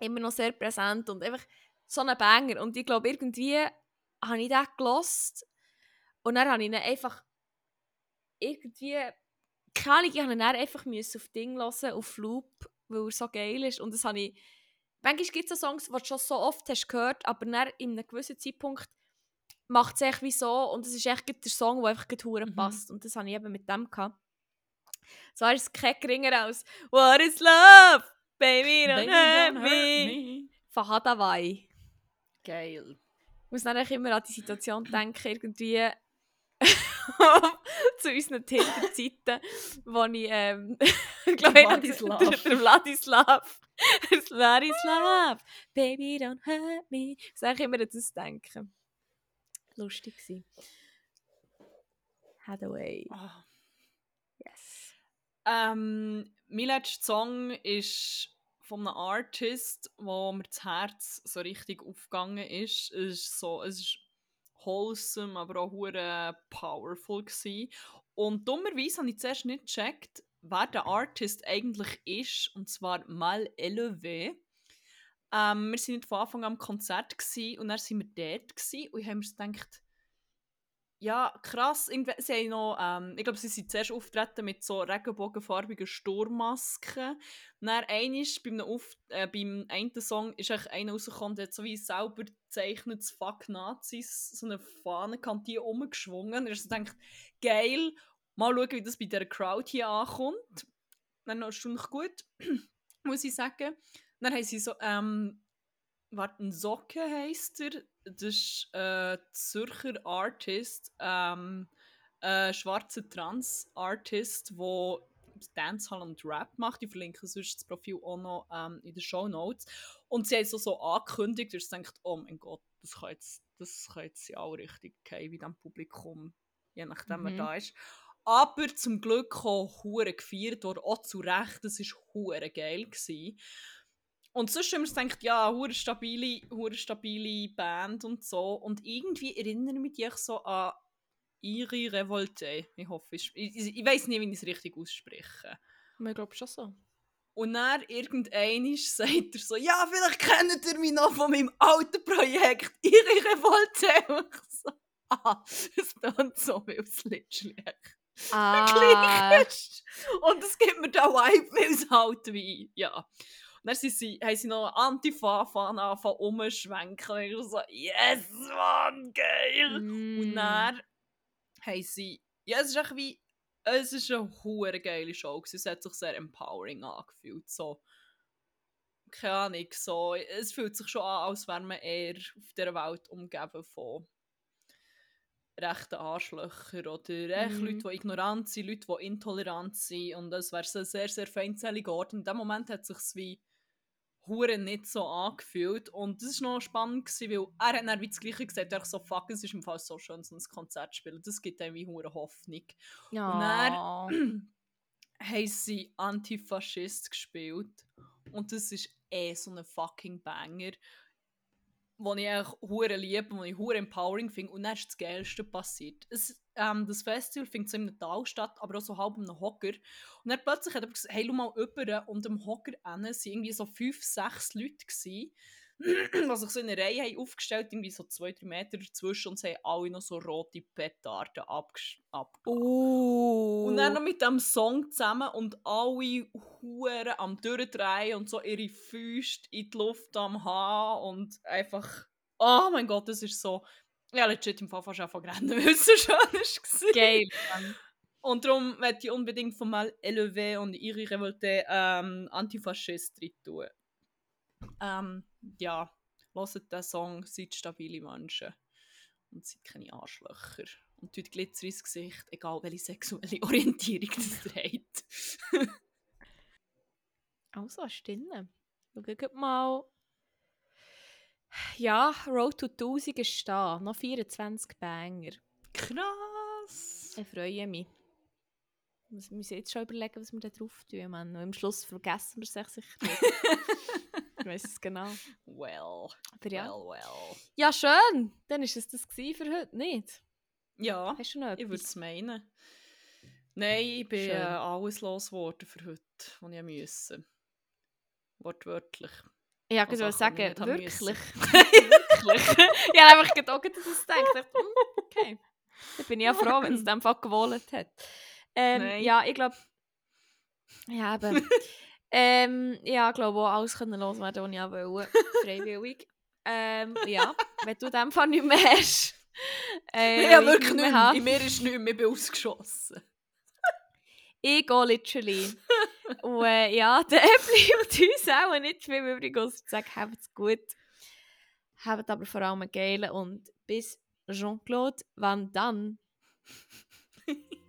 Immer noch sehr präsent und einfach so ein Banger. Und ich glaube, irgendwie habe ich den gelost und dann habe ich ihn einfach irgendwie, keine Ahnung, ich habe ihn dann einfach müssen auf Ding hören, auf Loop, weil er so geil ist. Und das habe ich, manchmal gibt es so Songs, die du schon so oft hast gehört, aber dann in einem gewissen Zeitpunkt macht es echt wie so und es ist echt der Song, der einfach gerade Mhm. passt. Und das habe ich eben mit dem gehabt. So ist es kein geringer als What is love? Baby, don't, Baby, hurt, don't hurt me. Von Hadawai. Geil. Ich muss dann immer an die Situation denken, irgendwie zu unseren Tinder-Zeiten, wo ich, ähm, glaube, ich Vladislav. der, der Vladislav. Der Vladislav. Baby, don't hurt me. Ich muss eigentlich immer das denken. Lustig gewesen. Hathaway. Ah. Yes. Ähm, mein letzter Song ist von einem Artist, wo mir das Herz so richtig aufgegangen ist. Es ist so, es ist wholesome, aber auch hure powerful gewesen. Und dummerweise habe ich zuerst nicht gecheckt, wer der Artist eigentlich ist, und zwar Mal Elevé. Ähm, wir sind nicht von Anfang an am Konzert gewesen, und dann sind wir dort gewesen, und ich habe mir gedacht, ja, krass. Sie haben noch, ähm, ich glaube, sie sind zuerst auftreten mit so regenbogenfarbigen Sturmmasken. Dann einisch, beim, Auf äh, beim einen Song ist echt einer rausgekommen, der hat so wie selber gezeichnet, Fuck Nazis, so eine Fahne kann die umgeschwungen. Er hat gedacht, geil, mal schauen, wie das bei dieser Crowd hier ankommt. Dann noch noch gut, muss ich sagen. Dann haben sie so, ähm, warte, Socke heisst er das ist ein äh, Zürcher Artist, ähm, ein schwarzer Trans-Artist, der Dancehall und Rap macht. Ich verlinke sonst das Profil auch noch ähm, in den Show Notes. Und sie hat so, so angekündigt, dass sie denkt, oh mein Gott, das kann jetzt, das kann jetzt ja auch richtig gehen, wie dem Publikum, je nachdem, mhm. wer da ist. Aber zum Glück auch hure gefeiert worden, auch zu Recht, das war hure geil. Gewesen. Und sonst haben wir gedacht, ja, hure stabile, hure stabile Band und so. Und irgendwie erinnere mich ich so an Iri Revolte. Ich hoffe, ich, ich, ich weiß nicht, wie ich es richtig ausspreche. Ich glaube schon so. Und dann irgendein sagt er so, ja, vielleicht kennt ihr mich noch von meinem alten Projekt Iri Revolte. Und ich so, ah, es tut so wie aus Litschli. Ah. Und es gibt mir da Vibe, weil es halt wie, ja. Dann sie, sie, haben sie noch Antifa-Fan angefangen umschwenken. Und ich so, yes, Mann, geil! Mm. Und dann haben sie, ja, es ist echt wie, es ist eine hure geile Show. Es hat sich sehr empowering angefühlt. So, keine Ahnung, so, es fühlt sich schon an, als wäre man eher auf dieser Welt umgeben von rechten Arschlöcher oder echt mm. Leute, die ignorant sind, Leute, die intolerant sind und es wäre ein sehr, sehr feindseliger Ort. Und in dem Moment hat es sich wie hure nicht so angefühlt und das war noch spannend, gewesen, weil er hat dann wie das Gleiche gesagt, er so, fuck, es ist im Fall so schön, so ein Konzert zu spielen, das gibt einem wie hure Hoffnung. Ja. Und dann haben sie Antifaschist gespielt und das ist eh so ein fucking Banger was ich auch hure liebe, was ich hure empowering finde. Und dann ist das Geilste passiert. Es, ähm, das Festival findet so in einem Tal statt, aber auch so halb einen Hocker. Und dann plötzlich hat er gesagt, hey, schau mal über und am Hocker waren irgendwie so fünf, sechs Leute gewesen, was sich so in einer Reihe haben aufgestellt irgendwie so zwei, drei Meter dazwischen und sie haben alle noch so rote Petarden abgegeben. Oh. Und dann noch mit dem Song zusammen und alle Huren am Durchdrehen und so ihre Füße in die Luft am haben und einfach, oh mein Gott, das ist so, ja legit im Fall fast einfach rennen, weil es so schön war. Geil. Und darum möchte ich unbedingt von mal Elevé und ihre Revolte ähm, Antifaschist tun. Ähm, ja, hört den Song, seid stabile Menschen und seid keine Arschlöcher. Und tut Glitzer ins Gesicht, egal welche sexuelle Orientierung das trägt. also, stimmt. Schaut mal. Ja, Road to 1000 ist da. Noch 24 Banger. Krass! Ich freue mich. Wir müssen jetzt schon überlegen, was wir da drauf tun. Man. Und am Schluss vergessen wir es sicher nicht. ich weiß es genau. Well, Aber ja. well, well. Ja, schön. Dann ist es das für heute, nicht? Ja, Hast du noch etwas? ich würde es meinen. Nein, ich bin äh, alles losgeworden für heute, was ich musste. Wortwörtlich. Ja, ich ich sagen, wirklich. wirklich. ich habe einfach gedacht, dass es denkt. Okay. Da bin ich ja froh, wenn es in dem Fall gewollt hat. Ähm, ja, ich glaube... Ja, eben. ähm, ja, ich glaube auch alles können loswerden, was ich auch wollte. Freiwillig. ähm, ja, wenn du in dem Fall nicht mehr hast... Äh, ja, ich wirklich nicht mehr In mir ist nichts mehr, ich bin ausgeschossen. Gehe literally. Und äh, ja, dann bleibt uns auch nicht viel übrig, als zu sagen, habt es gut. Habt aber vor allem einen geilen und bis Jean-Claude, wann dann?